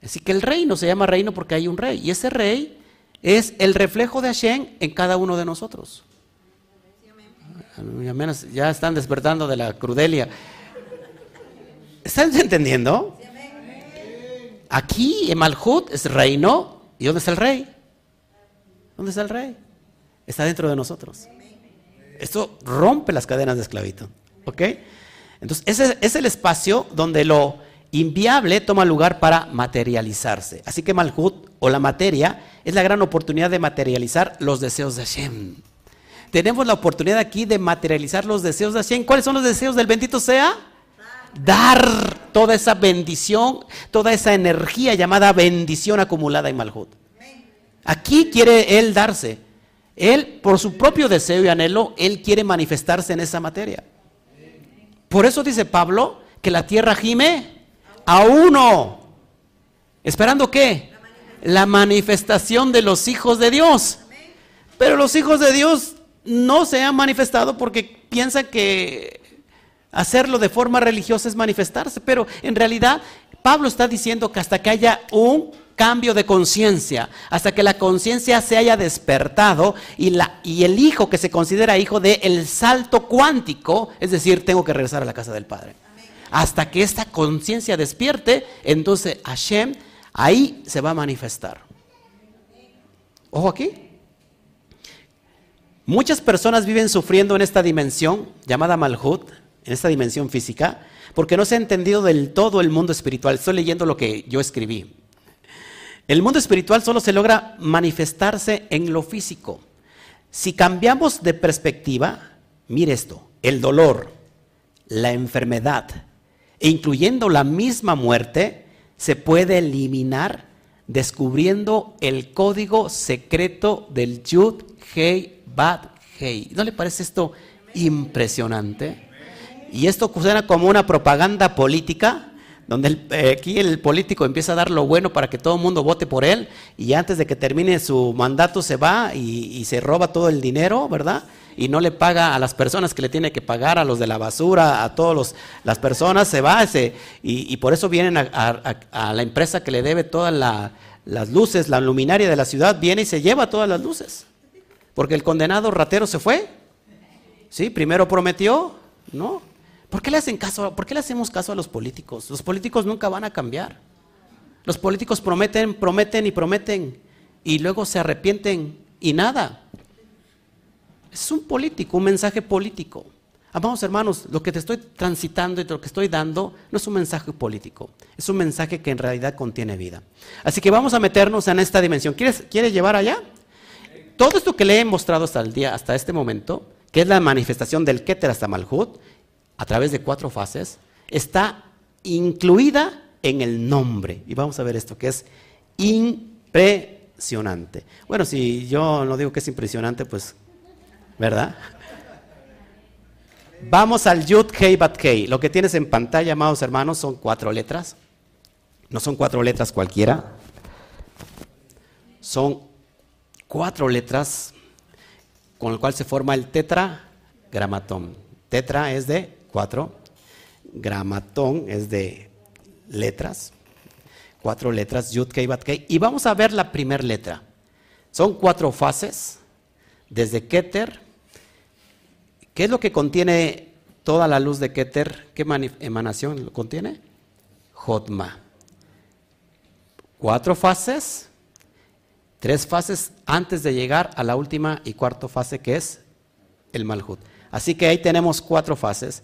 Así que el reino se llama reino porque hay un rey. Y ese rey es el reflejo de Hashem en cada uno de nosotros. Ya están despertando de la crudelia. ¿Están entendiendo? Aquí en Malhut es reino. ¿Y dónde está el rey? ¿Dónde está el rey? Está dentro de nosotros. Esto rompe las cadenas de esclavitud. ¿Ok? Entonces, ese es el espacio donde lo inviable toma lugar para materializarse. Así que Malhut o la materia es la gran oportunidad de materializar los deseos de Hashem. Tenemos la oportunidad aquí de materializar los deseos de Hashem. ¿Cuáles son los deseos del bendito sea? Dar toda esa bendición, toda esa energía llamada bendición acumulada en Malhut. Aquí quiere Él darse. Él, por su propio deseo y anhelo, Él quiere manifestarse en esa materia. Por eso dice Pablo que la tierra gime a uno. ¿Esperando qué? La manifestación de los hijos de Dios. Pero los hijos de Dios no se han manifestado porque piensan que hacerlo de forma religiosa es manifestarse. Pero en realidad Pablo está diciendo que hasta que haya un cambio de conciencia, hasta que la conciencia se haya despertado y, la, y el hijo que se considera hijo de el salto cuántico, es decir, tengo que regresar a la casa del Padre hasta que esta conciencia despierte, entonces Hashem ahí se va a manifestar. Ojo aquí. Muchas personas viven sufriendo en esta dimensión llamada Malhut, en esta dimensión física, porque no se ha entendido del todo el mundo espiritual. Estoy leyendo lo que yo escribí. El mundo espiritual solo se logra manifestarse en lo físico. Si cambiamos de perspectiva, mire esto, el dolor, la enfermedad, e incluyendo la misma muerte, se puede eliminar descubriendo el código secreto del Yud Hei Bat Hei. ¿No le parece esto impresionante? Y esto suena como una propaganda política, donde eh, aquí el político empieza a dar lo bueno para que todo el mundo vote por él, y antes de que termine su mandato se va y se roba todo el dinero, ¿verdad? y no le paga a las personas que le tiene que pagar, a los de la basura, a todas las personas, se va ese, y, por eso vienen a, la empresa que le debe todas las luces, la luminaria de la ciudad, viene y se lleva todas las luces. Porque el condenado ratero se fue. Sí, primero prometió, ¿no? ¿Por qué le hacemos caso a los políticos? Los políticos nunca van a cambiar. Los políticos prometen, prometen y prometen y luego se arrepienten y nada. Es un político, un mensaje político. Amados hermanos, lo que te estoy transitando y lo que estoy dando no es un mensaje político, es un mensaje que en realidad contiene vida. Así que vamos a meternos en esta dimensión. ¿Quieres, ¿Quieres llevar allá? Todo esto que le he mostrado hasta el día, hasta este momento, que es la manifestación del Keter hasta Malhut, a través de cuatro fases, está incluida en el nombre. Y vamos a ver esto que es impresionante. Bueno, si yo no digo que es impresionante, pues ¿verdad? Vamos al Yud Kei Bat Kei. Lo que tienes en pantalla, amados hermanos, son cuatro letras. No son cuatro letras cualquiera. Son cuatro letras con el cual se forma el tetragramatón. Tetra es de cuatro, gramatón es de letras, Cuatro letras, Yud Kei Bat Kei. Y vamos a ver la primera letra. Son cuatro fases, desde Keter. ¿Qué es lo que contiene toda la luz de Keter? ¿Qué emanación contiene? Jotma. Cuatro fases, tres fases antes de llegar a la última y cuarta fase que es el Malhut. Así que ahí tenemos cuatro fases.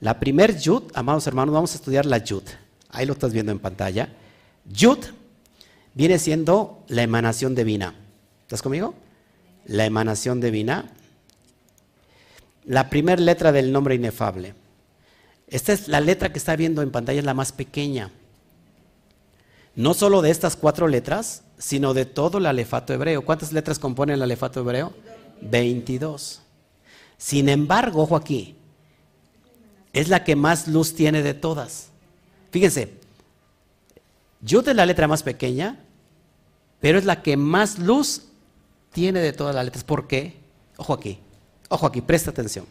La primer Yud, amados hermanos, vamos a estudiar la Yud. Ahí lo estás viendo en pantalla. Yud viene siendo la emanación divina. ¿Estás conmigo? La emanación divina. La primera letra del nombre inefable. Esta es la letra que está viendo en pantalla, es la más pequeña. No solo de estas cuatro letras, sino de todo el alefato hebreo. ¿Cuántas letras compone el alefato hebreo? 22. Sin embargo, ojo aquí, es la que más luz tiene de todas. Fíjense, yo de la letra más pequeña, pero es la que más luz tiene de todas las letras. ¿Por qué? Ojo aquí, ojo aquí, presta atención.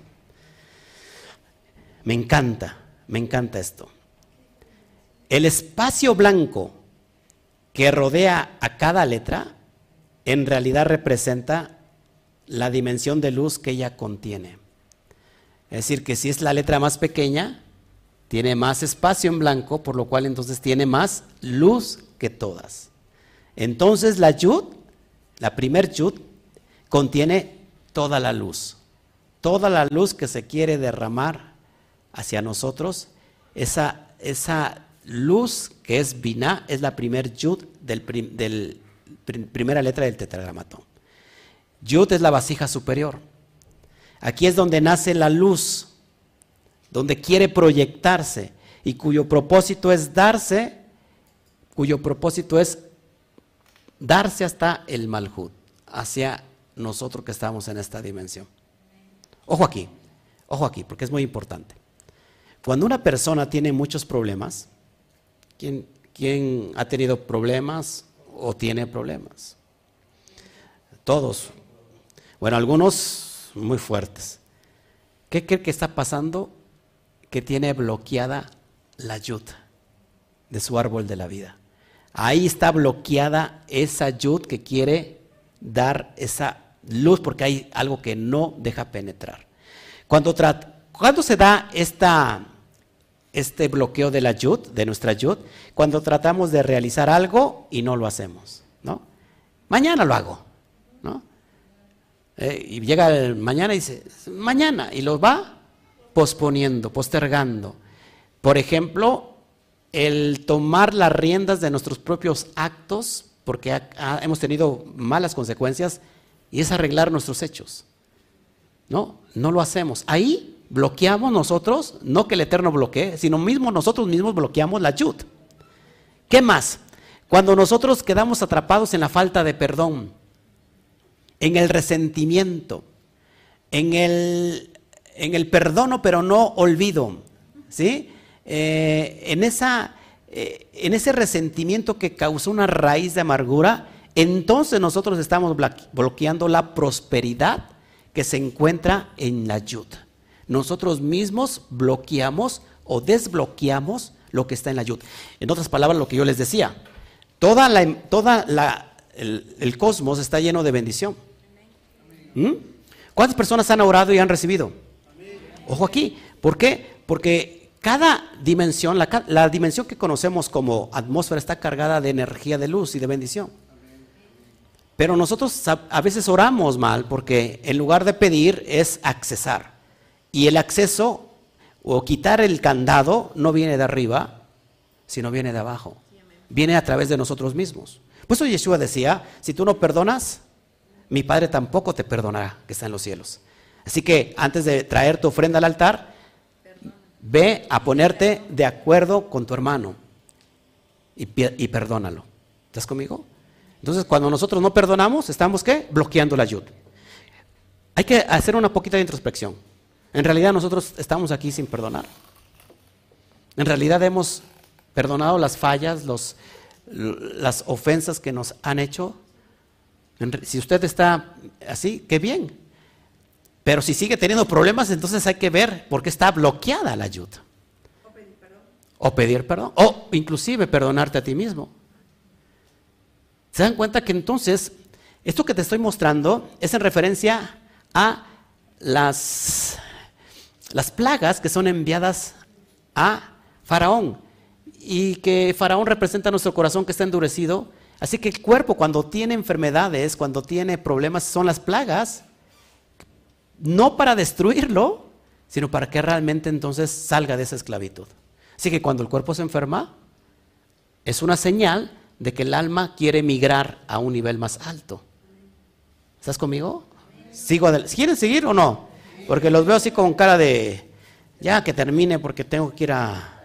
Me encanta, me encanta esto. El espacio blanco que rodea a cada letra en realidad representa la dimensión de luz que ella contiene. Es decir, que si es la letra más pequeña, tiene más espacio en blanco, por lo cual entonces tiene más luz que todas. Entonces la yud, la primer yud, contiene toda la luz. Toda la luz que se quiere derramar hacia nosotros, esa, esa luz que es Binah, es la primer yud del, del primera letra del tetragramatón. Yud es la vasija superior. Aquí es donde nace la luz, donde quiere proyectarse y cuyo propósito es darse, cuyo propósito es darse hasta el Malhut, hacia nosotros que estamos en esta dimensión. Ojo aquí, ojo aquí, porque es muy importante. Cuando una persona tiene muchos problemas, ¿quién, quién ha tenido problemas o tiene problemas? Todos. Bueno, algunos muy fuertes. ¿Qué cree que está pasando? Que tiene bloqueada la yud de su árbol de la vida. Ahí está bloqueada esa yud que quiere dar esa luz porque hay algo que no deja penetrar. Cuando, cuando se da esta, este bloqueo de la yud, de nuestra yud, cuando tratamos de realizar algo y no lo hacemos, ¿no? Mañana lo hago, ¿no? Eh, y llega el mañana y dice, mañana, y lo va posponiendo, postergando. Por ejemplo, el tomar las riendas de nuestros propios actos, porque hemos tenido malas consecuencias, y es arreglar nuestros hechos. No, no lo hacemos. Ahí bloqueamos nosotros, no que el Eterno bloquee, sino mismo nosotros mismos bloqueamos la yud. ¿Qué más? Cuando nosotros quedamos atrapados en la falta de perdón, en el resentimiento, en el, en el perdono pero no olvido, ¿sí? Eh, en, esa, eh, en ese resentimiento que causó una raíz de amargura, entonces nosotros estamos bloqueando la prosperidad que se encuentra en la yud. Nosotros mismos bloqueamos o desbloqueamos lo que está en la yud. En otras palabras, lo que yo les decía, toda la, toda la, el cosmos está lleno de bendición. ¿Mm? ¿Cuántas personas han orado y han recibido? Ojo aquí, ¿por qué? Porque cada dimensión, la, dimensión que conocemos como atmósfera está cargada de energía de luz y de bendición. Pero nosotros a veces oramos mal porque en lugar de pedir es accesar. Y el acceso o quitar el candado no viene de arriba, sino viene de abajo. Viene a través de nosotros mismos. Por eso Yeshua decía, si tú no perdonas, mi Padre tampoco te perdonará que está en los cielos. Así que antes de traer tu ofrenda al altar, ve a ponerte de acuerdo con tu hermano y, perdónalo. ¿Estás conmigo? Entonces, cuando nosotros no perdonamos, estamos ¿qué? Bloqueando la ayuda. Hay que hacer una poquita de introspección. En realidad nosotros estamos aquí sin perdonar. En realidad hemos perdonado las fallas, los, las ofensas que nos han hecho si usted está así, qué bien. Pero si sigue teniendo problemas, entonces hay que ver por qué está bloqueada la ayuda. O pedir perdón. O inclusive perdonarte a ti mismo. ¿Se dan cuenta que entonces esto que te estoy mostrando es en referencia a las, las plagas que son enviadas a Faraón y que Faraón representa nuestro corazón que está endurecido. Así que el cuerpo cuando tiene enfermedades, cuando tiene problemas, son las plagas, no para destruirlo, sino para que realmente entonces salga de esa esclavitud. Así que cuando el cuerpo se enferma, es una señal de que el alma quiere migrar a un nivel más alto. ¿Estás conmigo? Sigo ¿Quieren seguir o no? Porque los veo así con cara de, ya que termine porque tengo que ir a...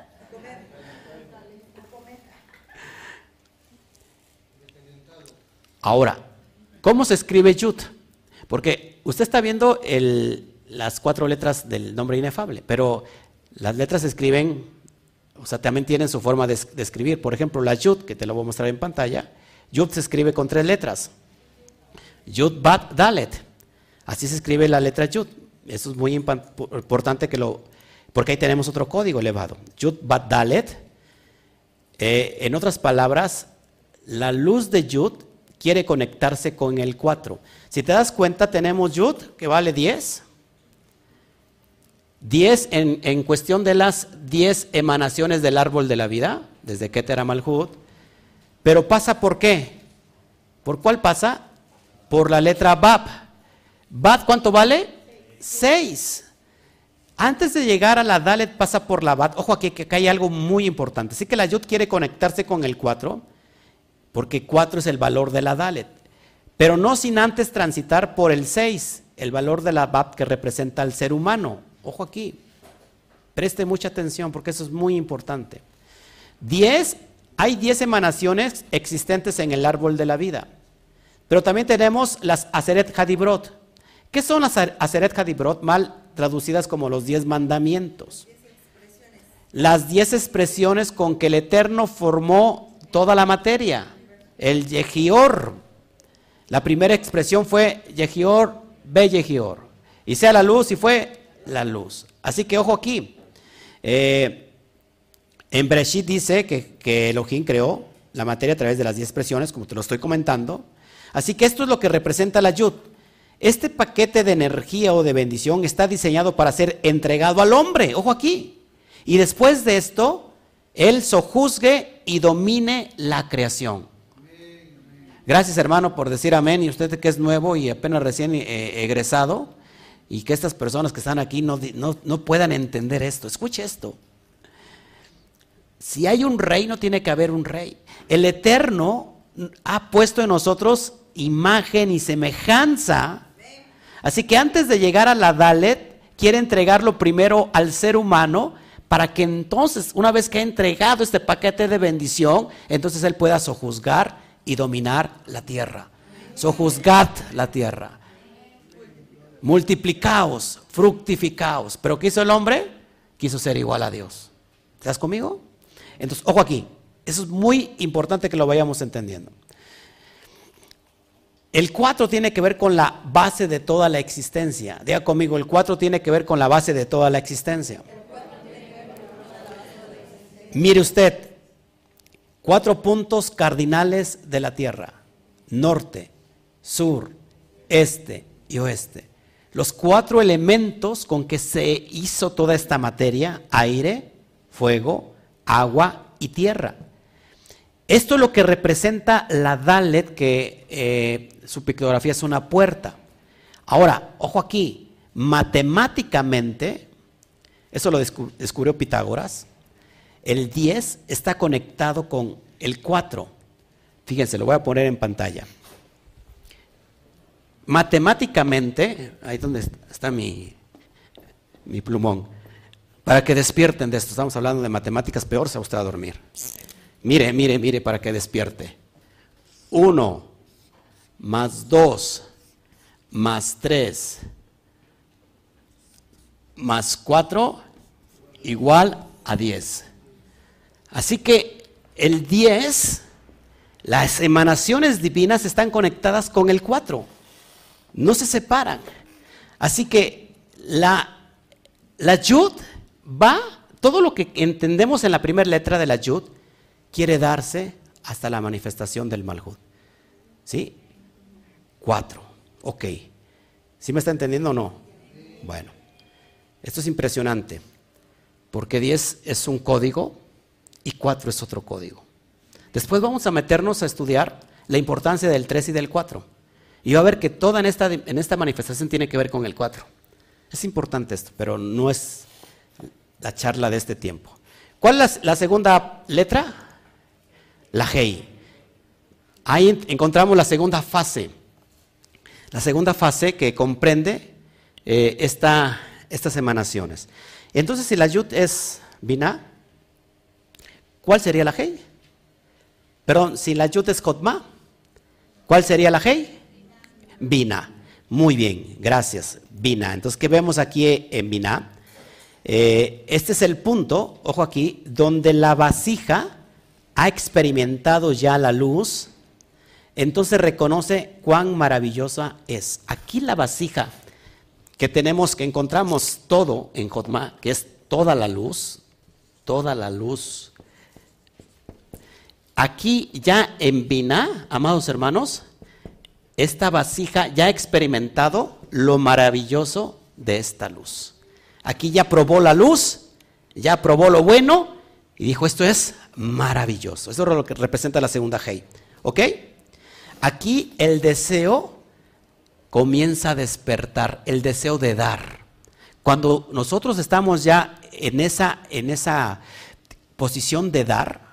Ahora, ¿cómo se escribe Yud? Porque usted está viendo las cuatro letras del nombre inefable, pero las letras se escriben, o sea, también tienen su forma de, escribir. Por ejemplo, la Yud, que te lo voy a mostrar en pantalla, Yud se escribe con tres letras. Yud Bat Dalet. Así se escribe la letra Yud. Eso es muy importante que lo, porque ahí tenemos otro código elevado. Yud Bat Dalet. Eh, en otras palabras, la luz de Yud quiere conectarse con el 4. Si te das cuenta, tenemos Yud, que vale 10. 10 en, en cuestión de las 10 emanaciones del árbol de la vida, desde Keter a Malhut. Pero pasa por qué? ¿Por cuál pasa? Por la letra Bab. ¿Bab cuánto vale? 6. Antes de llegar a la Dalet pasa por la Bat. Ojo aquí que hay algo muy importante. Así que la Yud quiere conectarse con el 4 porque 4 es el valor de la Dalet. Pero no sin antes transitar por el 6, el valor de la Bab que representa al ser humano. Ojo aquí, preste mucha atención porque eso es muy importante. 10, hay 10 emanaciones existentes en el árbol de la vida. Pero también tenemos las Aseret Hadibrot. ¿Qué son las Aseret Hadibrot? Mal traducidas como los 10 mandamientos. Las 10 expresiones con que el Eterno formó toda la materia el Yehior. La primera expresión fue Yehior, ve Yehior. Y sea la luz y fue la luz. Así que ojo aquí. Eh, en Breshit dice que, que Elohim creó la materia a través de las diez expresiones, como te lo estoy comentando. Así que esto es lo que representa la Yud. Este paquete de energía o de bendición está diseñado para ser entregado al hombre. Ojo aquí. Y después de esto, él sojuzgue y domine la creación. Gracias hermano por decir amén y usted que es nuevo y apenas recién eh, egresado y que estas personas que están aquí no, no, puedan entender esto. Escuche esto. Si hay un rey, no tiene que haber un rey. El Eterno ha puesto en nosotros imagen y semejanza. Así que antes de llegar a la Dalet, quiere entregarlo primero al ser humano para que entonces, una vez que ha entregado este paquete de bendición, entonces él pueda sojuzgar y dominar la tierra. Sojuzgad la tierra. Multiplicaos, fructificaos. ¿Pero qué hizo el hombre? Quiso ser igual a Dios. ¿Estás conmigo? Entonces, ojo aquí. Eso es muy importante que lo vayamos entendiendo. El 4 tiene que ver con la base de toda la existencia. Diga conmigo, el 4 tiene que ver con la base de toda la existencia. Mire usted, Cuatro puntos cardinales de la Tierra, norte, sur, este y oeste. Los cuatro elementos con que se hizo toda esta materia, aire, fuego, agua y tierra. Esto es lo que representa la Dalet, que eh, su pictografía es una puerta. Ahora, ojo aquí, matemáticamente, eso lo descubrió Pitágoras, el 10 está conectado con el 4. Fíjense, lo voy a poner en pantalla. Matemáticamente, ahí donde está mi, mi plumón, para que despierten de esto, estamos hablando de matemáticas, peor se va usted a dormir. Mire, mire, mire, para que despierte. 1 más 2 más 3 más 4 igual a 10. Así que el 10, las emanaciones divinas están conectadas con el 4, no se separan. Así que la, la yud va, todo lo que entendemos en la primera letra de la yud, quiere darse hasta la manifestación del malhud. ¿Sí? Cuatro. Ok. ¿Sí me está entendiendo o no? Bueno, esto es impresionante, porque 10 es un código y 4 es otro código. Después vamos a meternos a estudiar la importancia del 3 y del 4. Y va a ver que toda en esta, en esta manifestación tiene que ver con el 4. Es importante esto, pero no es la charla de este tiempo. ¿Cuál es la, segunda letra? La G. Ahí encontramos la segunda fase. La segunda fase que comprende eh, estas emanaciones. Entonces, si la Yud es Bina, ¿cuál sería la G? Perdón, si la Yud es Kotma, ¿cuál sería la G? Bina. Muy bien, gracias. Bina. Entonces, ¿qué vemos aquí en Bina? Eh, este es el punto, ojo aquí, donde la vasija ha experimentado ya la luz, entonces reconoce cuán maravillosa es. Aquí la vasija que tenemos, que encontramos todo en Jotma, que es toda la luz, toda la luz. Aquí ya en Biná, amados hermanos, esta vasija ya ha experimentado lo maravilloso de esta luz. Aquí ya probó la luz, ya probó lo bueno y dijo, esto es maravilloso. Eso es lo que representa la segunda Hei. ¿Ok? Aquí el deseo comienza a despertar, el deseo de dar. Cuando nosotros estamos ya en esa, en esa posición de dar,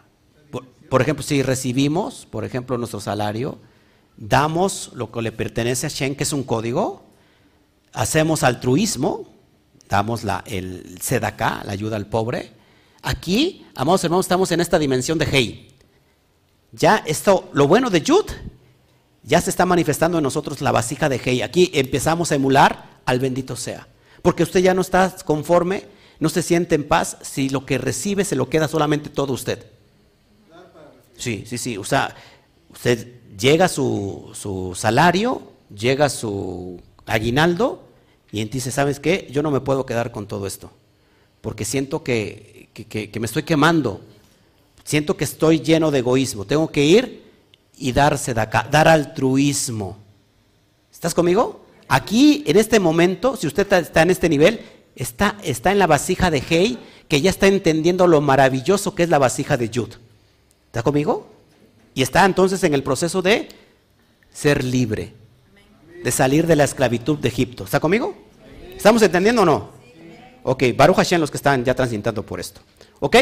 por, ejemplo, si recibimos, por ejemplo, nuestro salario, damos lo que le pertenece a Shen, que es un código, hacemos altruismo, damos la, el sedaká, la ayuda al pobre. Aquí, amados hermanos, estamos en esta dimensión de Hei. Ya esto, lo bueno de Yud, ya se está manifestando en nosotros la vasija de Hei. Aquí empezamos a emular al bendito sea. Porque usted ya no está conforme, no se siente en paz si lo que recibe se lo queda solamente todo usted. Sí, sí, sí. O sea, usted llega su, su salario, llega su aguinaldo y en ti dice, ¿sabes qué? Yo no me puedo quedar con todo esto, porque siento que, me estoy quemando, siento que estoy lleno de egoísmo, tengo que ir y darse de acá, dar altruismo. ¿Estás conmigo? Aquí, en este momento, si usted está en este nivel, está, está en la vasija de Hei, que ya está entendiendo lo maravilloso que es la vasija de Yud. ¿Está conmigo? Y está entonces en el proceso de ser libre de salir de la esclavitud de Egipto. ¿Está conmigo? ¿Estamos entendiendo o no? Ok, Baruch Hashem los que están ya transitando por esto. ¿Ok?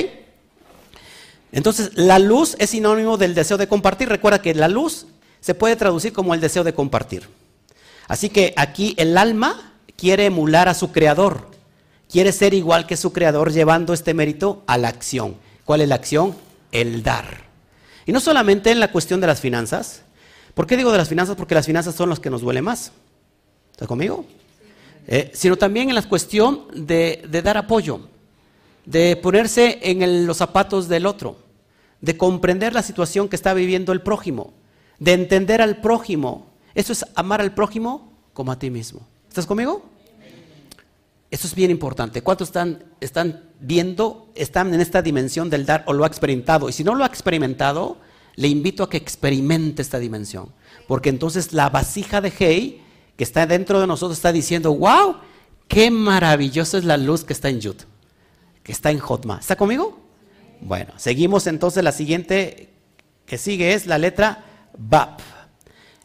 Entonces, la luz es sinónimo del deseo de compartir. Recuerda que la luz se puede traducir como el deseo de compartir. Así que aquí el alma quiere emular a su creador. Quiere ser igual que su creador llevando este mérito a la acción. ¿Cuál es la acción? El dar. Y no solamente en la cuestión de las finanzas, ¿Por qué digo de las finanzas? Porque las finanzas son las que nos duele más. ¿Está conmigo? Eh, sino también en la cuestión de, dar apoyo, de ponerse en los zapatos del otro, de comprender la situación que está viviendo el prójimo, de entender al prójimo. Eso es amar al prójimo como a ti mismo. ¿Estás conmigo? Eso es bien importante. ¿Cuántos están, están viendo, están en esta dimensión del dar o lo ha experimentado? Y si no lo ha experimentado, le invito a que experimente esta dimensión. Porque entonces la vasija de Hei, que está dentro de nosotros, está diciendo, wow, qué maravillosa es la luz que está en Yud, que está en Jotma. ¿Está conmigo? Bueno, seguimos entonces la siguiente que sigue es la letra BAP.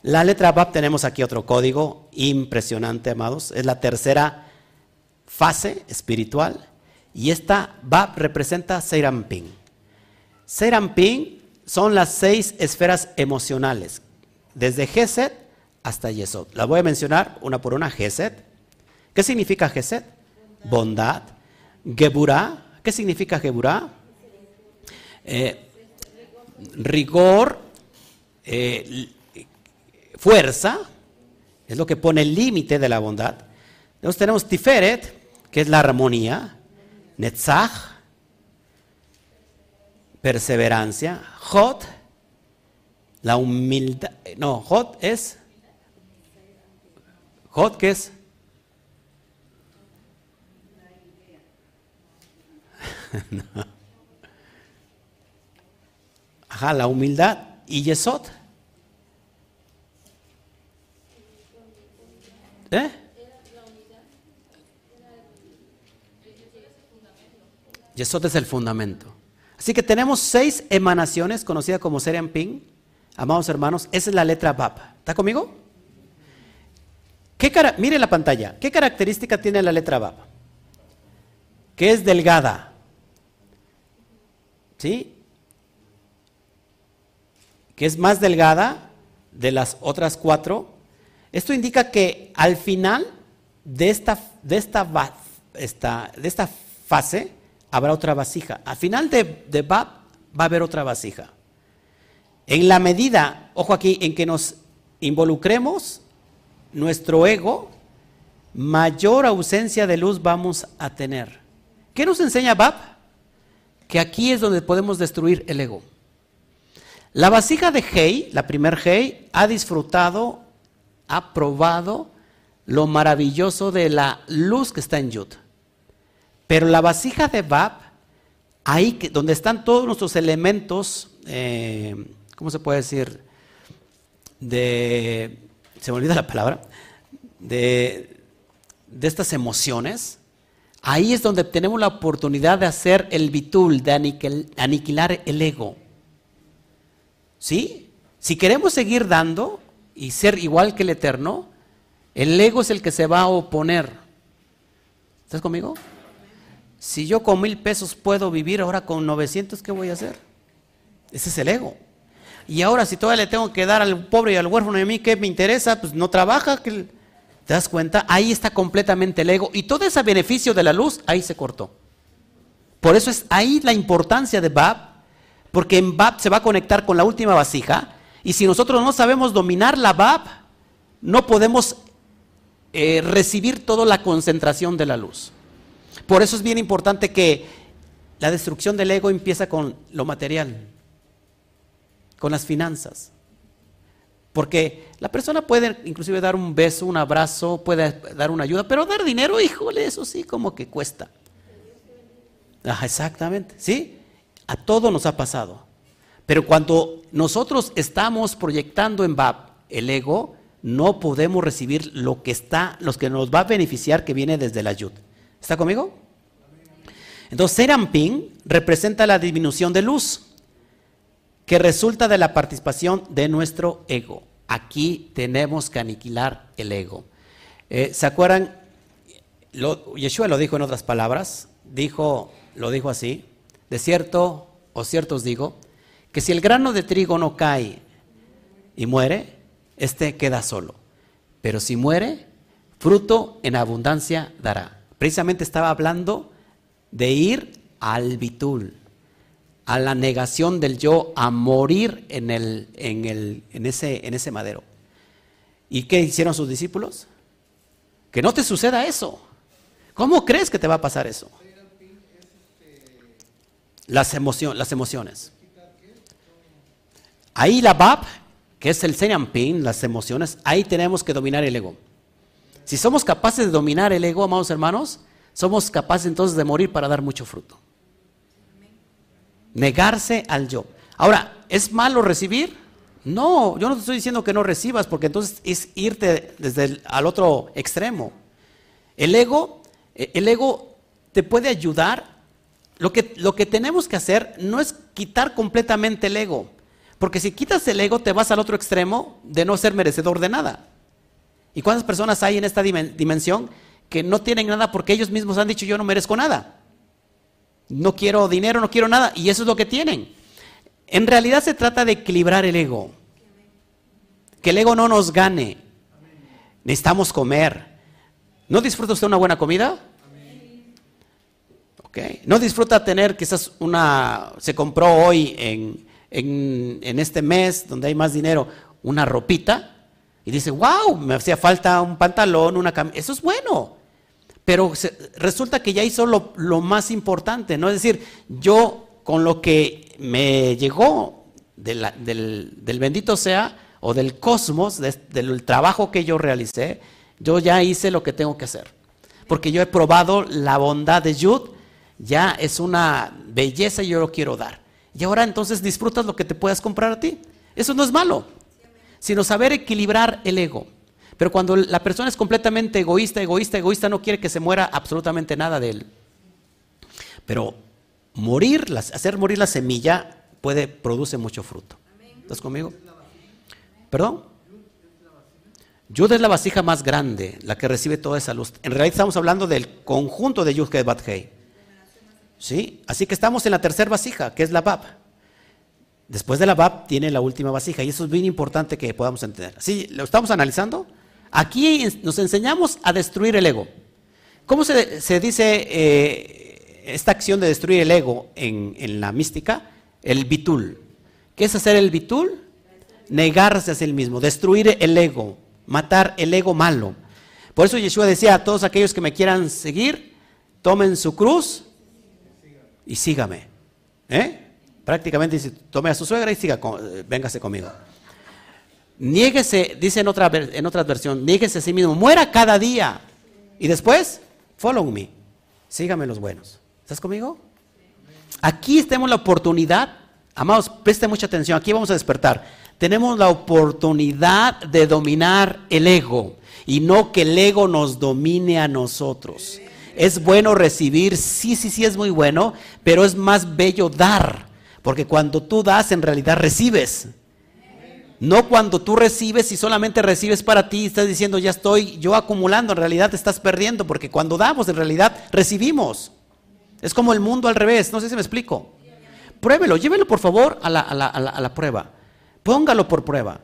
La letra BAP tenemos aquí otro código impresionante, amados. Es la tercera fase espiritual. Y esta BAP representa Seiramping. Seiramping son las seis esferas emocionales, desde Geset hasta Yesod. Las voy a mencionar una por una. Geset. ¿Qué significa Geset? Bondad. Geburah. ¿Qué significa Geburah? Eh, rigor, eh, fuerza, es lo que pone el límite de la bondad. Entonces tenemos Tiferet, que es la armonía, Netzach, perseverancia, Jot, la humildad, no, Jot es, Jot que es. Ajá, la humildad y Yesod. ¿Eh? Yesod es el fundamento. Así que tenemos seis emanaciones conocidas como Serian Ping. Amados hermanos, esa es la letra Bab. ¿Está conmigo? ¿Qué mire la pantalla. ¿Qué característica tiene la letra Bab? Que es delgada. ¿Sí? Que es más delgada de las otras cuatro. Esto indica que al final de esta, de esta, de esta fase habrá otra vasija. Al final de, Bab va a haber otra vasija. En la medida, ojo aquí, en que nos involucremos nuestro ego, mayor ausencia de luz vamos a tener. ¿Qué nos enseña Bab? Que aquí es donde podemos destruir el ego. La vasija de Hei, la primer Hei, ha disfrutado, ha probado lo maravilloso de la luz que está en Yud. Pero la vasija de Bab, ahí donde están todos nuestros elementos, eh, ¿cómo se puede decir? De, se me olvida la palabra, de, de estas emociones, ahí es donde tenemos la oportunidad de hacer el bitul, de aniquilar el ego. ¿Sí? Si queremos seguir dando y ser igual que el Eterno, el ego es el que se va a oponer. ¿Estás conmigo? Si yo con mil pesos puedo vivir, ahora con 900, ¿qué voy a hacer? Ese es el ego. Y ahora si todavía le tengo que dar al pobre y al huérfano y a mí, ¿qué me interesa? Pues no trabaja. ¿Te das cuenta? Ahí está completamente el ego. Y todo ese beneficio de la luz, ahí se cortó. Por eso es ahí la importancia de Bab porque en Bab se va a conectar con la última vasija, y si nosotros no sabemos dominar la Bab, no podemos eh, recibir toda la concentración de la luz. Por eso es bien importante que la destrucción del ego empieza con lo material, con las finanzas. Porque la persona puede inclusive dar un beso, un abrazo, puede dar una ayuda, pero dar dinero, híjole, eso sí, como que cuesta. exactamente, ¿sí? A todo nos ha pasado. Pero cuando nosotros estamos proyectando en BAP el ego, no podemos recibir lo que está, los que nos va a beneficiar que viene desde la ayuda. ¿Está conmigo? Entonces, Seramping representa la disminución de luz que resulta de la participación de nuestro ego. Aquí tenemos que aniquilar el ego. Eh, ¿Se acuerdan? Yeshua lo dijo en otras palabras, dijo, lo dijo así, de cierto o cierto os digo, que si el grano de trigo no cae y muere, éste queda solo. Pero si muere, fruto en abundancia dará. Precisamente estaba hablando de ir al bitul, a la negación del yo, a morir en, el, en, el, en, ese, en ese madero. ¿Y qué hicieron sus discípulos? Que no te suceda eso. ¿Cómo crees que te va a pasar eso? las, las emociones. Ahí la Bab, que es el Pin, las emociones, ahí tenemos que dominar el ego. Si somos capaces de dominar el ego, amados hermanos, somos capaces entonces de morir para dar mucho fruto. Negarse al yo. Ahora, ¿es malo recibir? No, yo no te estoy diciendo que no recibas, porque entonces es irte desde el, al otro extremo. El ego, eh, el ego te puede ayudar lo que, lo que tenemos que hacer no es quitar completamente el ego, porque si quitas el ego te vas al otro extremo de no ser merecedor de nada. ¿Y cuántas personas hay en esta dimensión que no tienen nada porque ellos mismos han dicho yo no merezco nada? No quiero dinero, no quiero nada, y eso es lo que tienen. En realidad se trata de equilibrar el ego. Que el ego no nos gane. Necesitamos comer. ¿No disfruta usted una buena comida? No disfruta tener quizás una, se compró hoy en, en, este mes donde hay más dinero, una ropita y dice, wow, me hacía falta un pantalón, una camisa. Eso es bueno. Pero resulta que ya hizo lo, más importante, ¿no? Es decir, yo con lo que me llegó del, bendito sea o del cosmos, del trabajo que yo realicé, yo ya hice lo que tengo que hacer. Porque yo he probado la bondad de Yud ya es una belleza y yo lo quiero dar. Y ahora entonces disfrutas lo que te puedas comprar a ti. Eso no es malo, sino saber equilibrar el ego. Pero cuando la persona es completamente egoísta, egoísta, egoísta, no quiere que se muera absolutamente nada de él. Pero morir, hacer morir la semilla puede, produce mucho fruto. ¿Estás conmigo? ¿Perdón? Yud es la vasija más grande, la que recibe toda esa luz. En realidad estamos hablando del conjunto de Yud que. ¿Sí? Así que estamos en la tercera vasija, que es la Bab. Después de la Bab tiene la última vasija y eso es bien importante que podamos entender. ¿Sí? ¿Lo estamos analizando? Aquí nos enseñamos a destruir el ego. ¿Cómo se, dice eh, esta acción de destruir el ego en, en, la mística? El bitul. ¿Qué es hacer el bitul? Negarse a sí mismo, destruir el ego, matar el ego malo. Por eso Yeshua decía a todos aquellos que me quieran seguir, tomen su cruz y sígame. ¿Eh? Prácticamente dice, tome a su suegra y siga, eh, véngase conmigo. Niéguese, dice en otra, en otra versión, niéguese a sí mismo, muera cada día. Y después, follow me, sígame los buenos. ¿Estás conmigo? Aquí tenemos la oportunidad, amados, preste mucha atención, aquí vamos a despertar. Tenemos la oportunidad de dominar el ego y no que el ego nos domine a nosotros. Es bueno recibir, sí, sí, sí es muy bueno, pero es más bello dar, porque cuando tú das en realidad recibes. No cuando tú recibes y solamente recibes para ti, estás diciendo ya estoy yo acumulando, en realidad te estás perdiendo, porque cuando damos en realidad recibimos. Es como el mundo al revés, no sé si me explico. Pruébelo, llévelo por favor a la, a la prueba. Póngalo por prueba.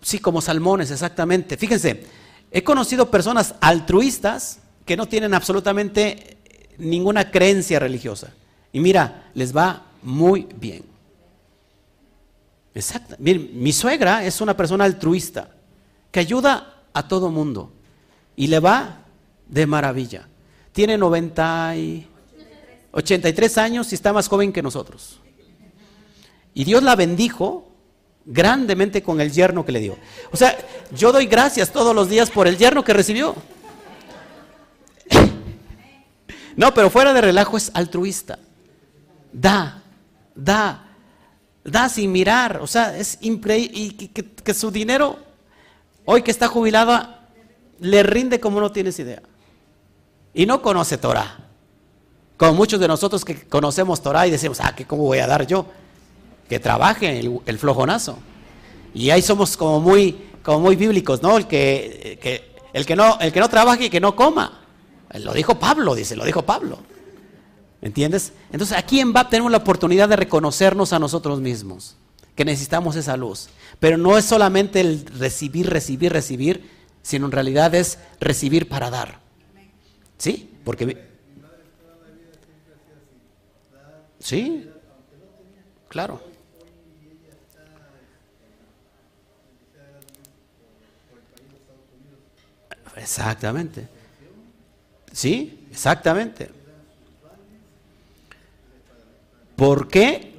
Sí, como salmones, exactamente. Fíjense, He conocido personas altruistas que no tienen absolutamente ninguna creencia religiosa. Y mira, les va muy bien. Exacto. mi suegra es una persona altruista que ayuda a todo mundo y le va de maravilla. Tiene 90 y 83 años y está más joven que nosotros. Y Dios la bendijo grandemente con el yerno que le dio. O sea, yo doy gracias todos los días por el yerno que recibió. No, pero fuera de relajo es altruista. Da, da, da sin mirar. O sea, es increíble. Y que, su dinero, hoy que está jubilada, le rinde como no tienes idea. Y no conoce Torah. Como muchos de nosotros que conocemos Torah y decimos, ah, ¿qué, ¿cómo voy a dar yo? que trabaje el, flojonazo. Y ahí somos como muy, como muy bíblicos, ¿no? El que, el, que no, el que no trabaje y que no coma. Lo dijo Pablo, dice, lo dijo Pablo. ¿Entiendes? Entonces aquí en BAP tenemos la oportunidad de reconocernos a nosotros mismos, que necesitamos esa luz. Pero no es solamente el recibir, recibir, recibir, sino en realidad es recibir para dar. ¿Sí? Porque... Sí, claro. Exactamente. Sí, exactamente. ¿Por qué?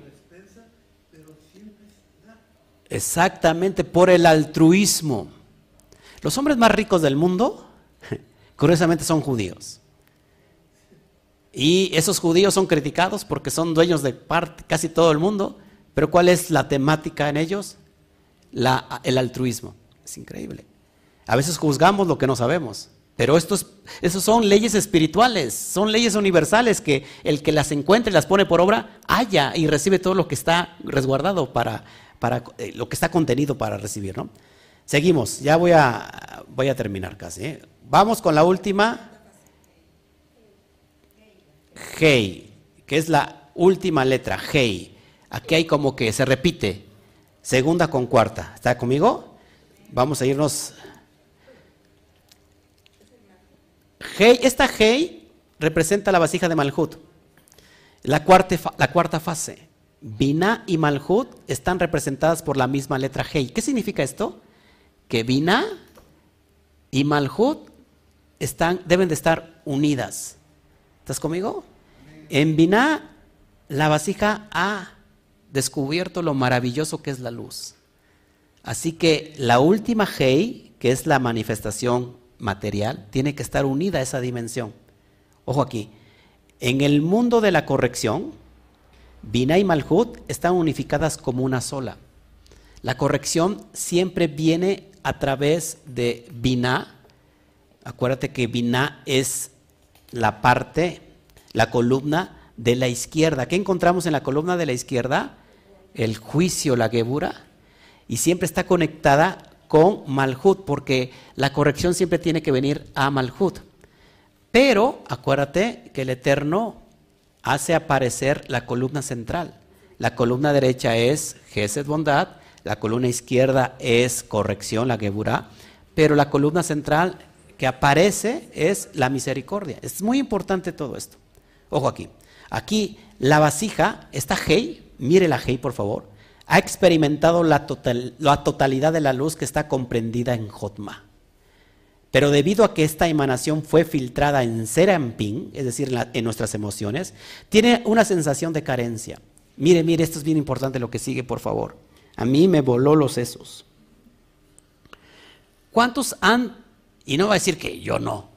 Exactamente, por el altruismo. Los hombres más ricos del mundo, curiosamente, son judíos. Y esos judíos son criticados porque son dueños de parte, casi todo el mundo. Pero ¿cuál es la temática en ellos? La, el altruismo. Es increíble. A veces juzgamos lo que no sabemos. Pero estos, esos son leyes espirituales, son leyes universales que el que las encuentre y las pone por obra, haya y recibe todo lo que está resguardado para, para eh, lo que está contenido para recibir. ¿no? Seguimos, ya voy a, voy a terminar casi. ¿eh? Vamos con la última. Hey, que es la última letra, Hey. Aquí hay como que se repite, segunda con cuarta. ¿Está conmigo? Vamos a irnos esta Hei representa la vasija de Malhut. La cuarta, la cuarta fase. Binah y Malhut están representadas por la misma letra Hei. ¿Qué significa esto? Que Binah y Malhut están, deben de estar unidas. ¿Estás conmigo? En Binah, la vasija ha descubierto lo maravilloso que es la luz. Así que la última Hei, que es la manifestación material tiene que estar unida a esa dimensión. Ojo aquí, en el mundo de la corrección, Binah y Malhut están unificadas como una sola. La corrección siempre viene a través de Binah. Acuérdate que Binah es la parte, la columna de la izquierda. ¿Qué encontramos en la columna de la izquierda? El juicio, la gebura. Y siempre está conectada con Malhut, porque la corrección siempre tiene que venir a Malhut. Pero acuérdate que el Eterno hace aparecer la columna central. La columna derecha es Gesed bondad, la columna izquierda es corrección, la Geburah, pero la columna central que aparece es la misericordia. Es muy importante todo esto. Ojo aquí. Aquí la vasija, esta Hei, mire la Hei por favor, ha experimentado la, totalidad de la luz que está comprendida en Jotma. Pero debido a que esta emanación fue filtrada en Serampin, es decir, en, nuestras emociones, tiene una sensación de carencia. Mire, mire, esto es bien importante lo que sigue, por favor. A mí me voló los sesos. ¿Cuántos han, y no va a decir que yo no,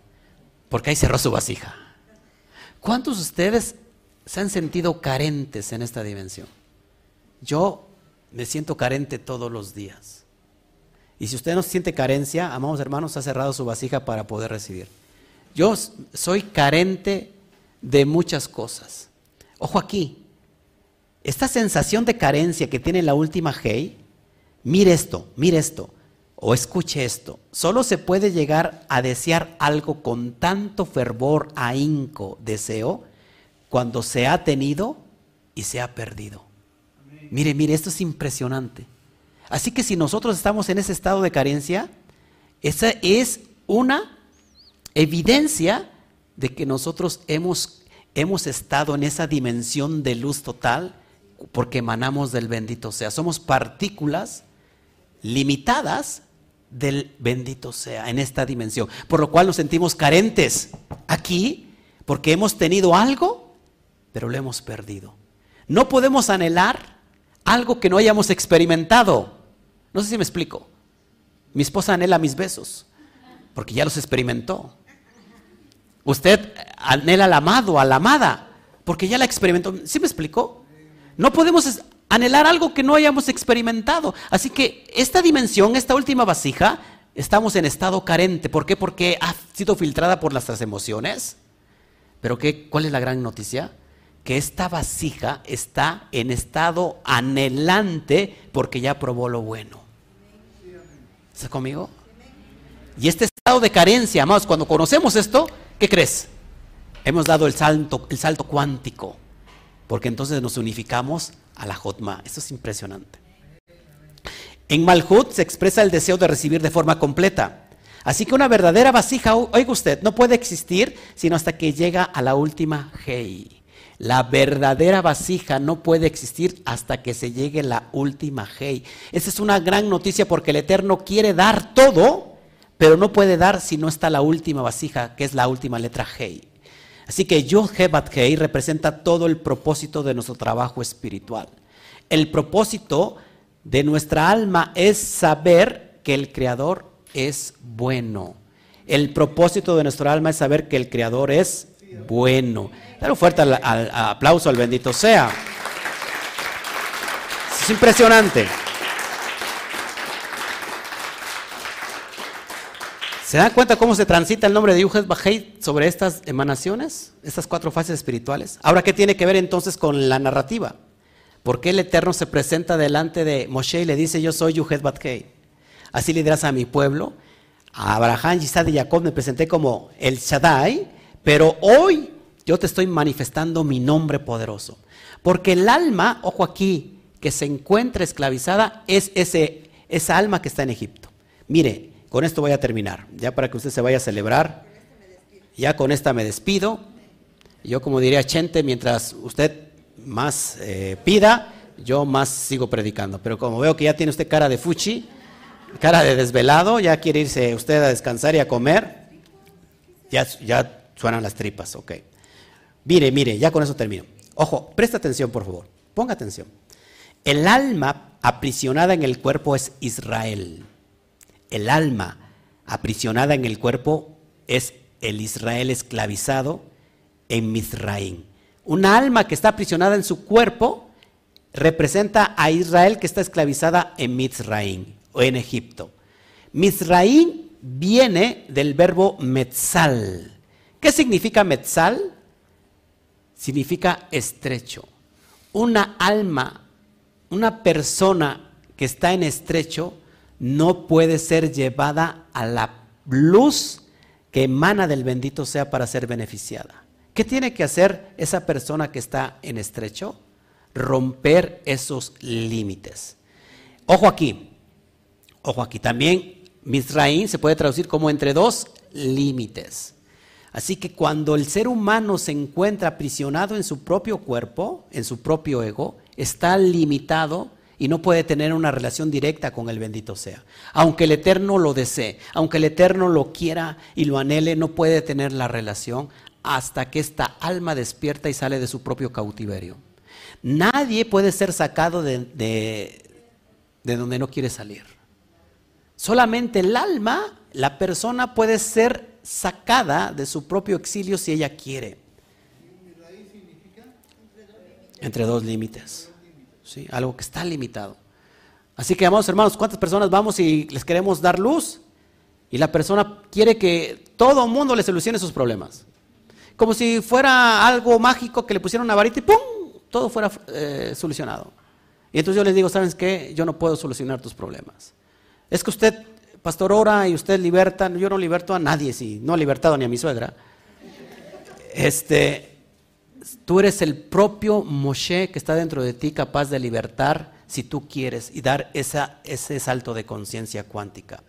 porque ahí cerró su vasija. ¿Cuántos de ustedes se han sentido carentes en esta dimensión? Yo me siento carente todos los días. Y si usted no siente carencia, amados hermanos, ha cerrado su vasija para poder recibir. Yo soy carente de muchas cosas. Ojo aquí, esta sensación de carencia que tiene la última Hey, mire esto, mire esto, o escuche esto. Solo se puede llegar a desear algo con tanto fervor, ahínco, deseo, cuando se ha tenido y se ha perdido. Mire, mire, esto es impresionante. Así que si nosotros estamos en ese estado de carencia, esa es una evidencia de que nosotros hemos, hemos estado en esa dimensión de luz total porque emanamos del bendito sea. Somos partículas limitadas del bendito sea en esta dimensión, por lo cual nos sentimos carentes aquí porque hemos tenido algo, pero lo hemos perdido. No podemos anhelar algo que no hayamos experimentado. No sé si me explico. Mi esposa anhela mis besos, porque ya los experimentó. Usted anhela al amado, a la amada, porque ya la experimentó. ¿Sí me explico? No podemos anhelar algo que no hayamos experimentado. Así que esta dimensión, esta última vasija, estamos en estado carente. ¿Por qué? Porque ha sido filtrada por nuestras emociones. Pero ¿qué, ¿cuál es la gran noticia? Que esta vasija está en estado anhelante porque ya probó lo bueno. ¿Estás conmigo? Y este estado de carencia, amados, cuando conocemos esto, ¿qué crees? Hemos dado el salto, el salto cuántico, porque entonces nos unificamos a la Jotma. Esto es impresionante. En Malhut se expresa el deseo de recibir de forma completa. Así que una verdadera vasija, oiga usted, no puede existir sino hasta que llega a la última Hei. La verdadera vasija no puede existir hasta que se llegue la última Hei. Esa es una gran noticia porque el Eterno quiere dar todo, pero no puede dar si no está la última vasija, que es la última letra Hei. Así que Yud Hebat Hei representa todo el propósito de nuestro trabajo espiritual. El propósito de nuestra alma es saber que el Creador es bueno. El propósito de nuestra alma es saber que el Creador es bueno. Dar un fuerte aplauso al bendito sea. Es impresionante. ¿Se dan cuenta cómo se transita el nombre de Yuhet Bajei sobre estas emanaciones, estas cuatro fases espirituales? Ahora, ¿qué tiene que ver entonces con la narrativa? ¿Por qué el Eterno se presenta delante de Moshe y le dice, yo soy Yuhet Batkei? Así le dirás a mi pueblo. A Abraham, Isaac y Jacob me presenté como el Shaddai, pero hoy yo te estoy manifestando mi nombre poderoso. Porque el alma, ojo aquí, que se encuentra esclavizada es ese, esa alma que está en Egipto. Mire, con esto voy a terminar, ya para que usted se vaya a celebrar. Ya con esta me despido. Yo como diría Chente, mientras usted más eh, pida, yo más sigo predicando. Pero como veo que ya tiene usted cara de fuchi, cara de desvelado, ya quiere irse usted a descansar y a comer, ya, ya Suenan las tripas, ok. Mire, mire, ya con eso termino. Ojo, presta atención, por favor. Ponga atención. El alma aprisionada en el cuerpo es Israel. El alma aprisionada en el cuerpo es el Israel esclavizado en Misraín. Una alma que está aprisionada en su cuerpo representa a Israel que está esclavizada en Misraín o en Egipto. Misraín viene del verbo metzal, ¿Qué significa Metzal? significa estrecho. Una alma, una persona que está en estrecho, no puede ser llevada a la luz que emana del bendito sea para ser beneficiada. ¿Qué tiene que hacer esa persona que está en estrecho? Romper esos límites. Ojo aquí, ojo aquí, también Misraín se puede traducir como entre dos límites. Así que cuando el ser humano se encuentra aprisionado en su propio cuerpo, en su propio ego, está limitado y no puede tener una relación directa con el bendito sea. Aunque el Eterno lo desee, aunque el Eterno lo quiera y lo anhele, no puede tener la relación hasta que esta alma despierta y sale de su propio cautiverio. Nadie puede ser sacado de, de, donde no quiere salir. Solamente el alma, la persona puede ser sacada de su propio exilio si ella quiere. Entre dos límites. ¿sí? algo que está limitado. Así que, amados hermanos, ¿cuántas personas vamos y les queremos dar luz? Y la persona quiere que todo el mundo le solucione sus problemas. Como si fuera algo mágico que le pusieran una varita y ¡pum! Todo fuera eh, solucionado. Y entonces yo les digo, ¿sabes qué? Yo no puedo solucionar tus problemas. Es que usted, pastor, ora y usted liberta. Yo no liberto a nadie, si no he libertado ni a mi suegra. Este, Tú eres el propio Moshe que está dentro de ti capaz de libertar si tú quieres y dar ese salto de conciencia cuántica.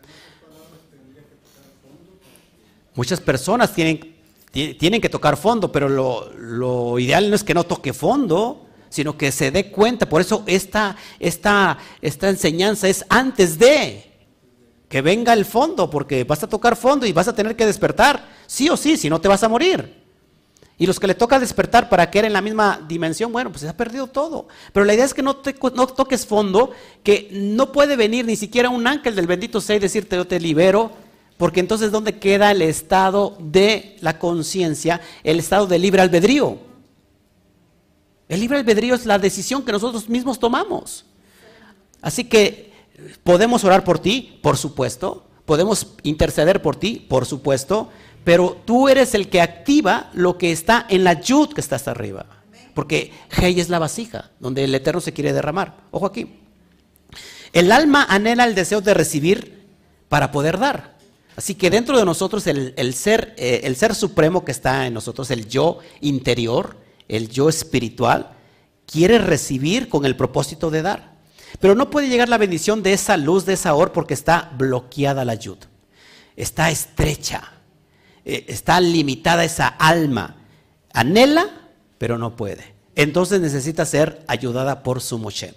Muchas personas tienen, tienen que tocar fondo, pero lo, ideal no es que no toque fondo, sino que se dé cuenta. Por eso esta, esta, esta enseñanza es antes de que venga el fondo, porque vas a tocar fondo y vas a tener que despertar, sí o sí, si no te vas a morir. Y los que le toca despertar para que en la misma dimensión, bueno, pues se ha perdido todo. Pero la idea es que no, te, no toques fondo, que no puede venir ni siquiera un ángel del bendito sea y decirte yo te libero, porque entonces ¿dónde queda el estado de la conciencia, el estado de libre albedrío? El libre albedrío es la decisión que nosotros mismos tomamos. Así que podemos orar por ti, por supuesto, podemos interceder por ti, por supuesto, pero tú eres el que activa lo que está en la yud que está hasta arriba. Porque Hei es la vasija, donde el Eterno se quiere derramar. Ojo aquí. El alma anhela el deseo de recibir para poder dar. Así que dentro de nosotros el, ser, eh, el ser supremo que está en nosotros, el yo interior, el yo espiritual, quiere recibir con el propósito de dar. Pero no puede llegar la bendición de esa luz, de esa or, porque está bloqueada la yud. Está estrecha. Eh, está limitada esa alma. Anhela, pero no puede. Entonces necesita ser ayudada por su Moshe,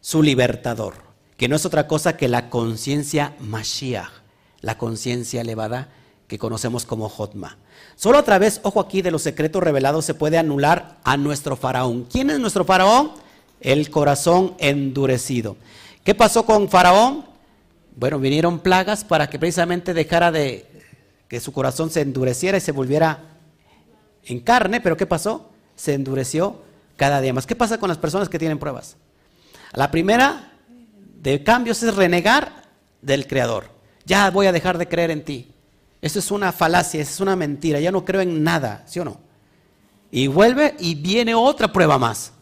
su libertador, que no es otra cosa que la conciencia Mashiach, la conciencia elevada que conocemos como Jotma. Solo a través, ojo aquí, de los secretos revelados se puede anular a nuestro faraón. ¿Quién es nuestro faraón? El corazón endurecido. ¿Qué pasó con faraón? Bueno, vinieron plagas para que precisamente dejara de que su corazón se endureciera y se volviera en carne, pero ¿qué pasó? Se endureció cada día más. ¿Qué pasa con las personas que tienen pruebas? La primera de cambios es renegar del Creador. Ya voy a dejar de creer en ti. Eso es una falacia, es una mentira. Ya no creo en nada, ¿sí o no? Y vuelve y viene otra prueba más.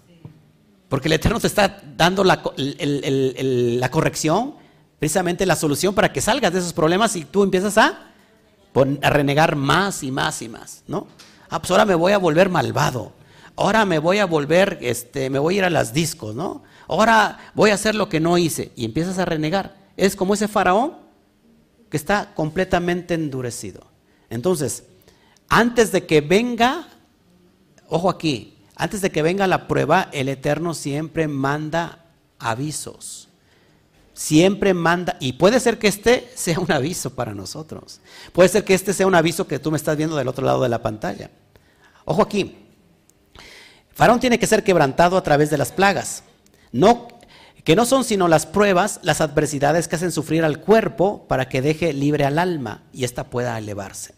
Porque el Eterno te está dando la, la corrección, precisamente la solución para que salgas de esos problemas y tú empiezas a a renegar más y más y más, ¿no? Ah, pues ahora me voy a volver malvado. Ahora me voy a volver, este, me voy a ir a las discos, ¿no? Ahora voy a hacer lo que no hice. Y empiezas a renegar. Es como ese faraón que está completamente endurecido. Entonces, antes de que venga, ojo aquí, antes de que venga la prueba, el Eterno siempre manda avisos siempre manda, y puede ser que este sea un aviso para nosotros. Puede ser que este sea un aviso que tú me estás viendo del otro lado de la pantalla. Ojo aquí. Faraón tiene que ser quebrantado a través de las plagas. No, que no son sino las pruebas, las adversidades que hacen sufrir al cuerpo para que deje libre al alma y ésta pueda elevarse.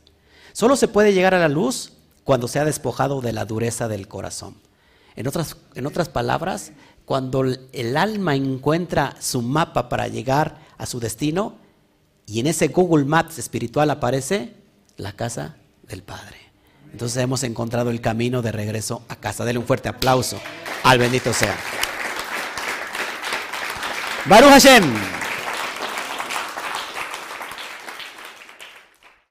Solo se puede llegar a la luz cuando se ha despojado de la dureza del corazón. En otras, en otras palabras, cuando el alma encuentra su mapa para llegar a su destino y en ese Google Maps espiritual aparece la casa del Padre. Entonces hemos encontrado el camino de regreso a casa. Dele un fuerte aplauso al bendito sea. Baruch Hashem.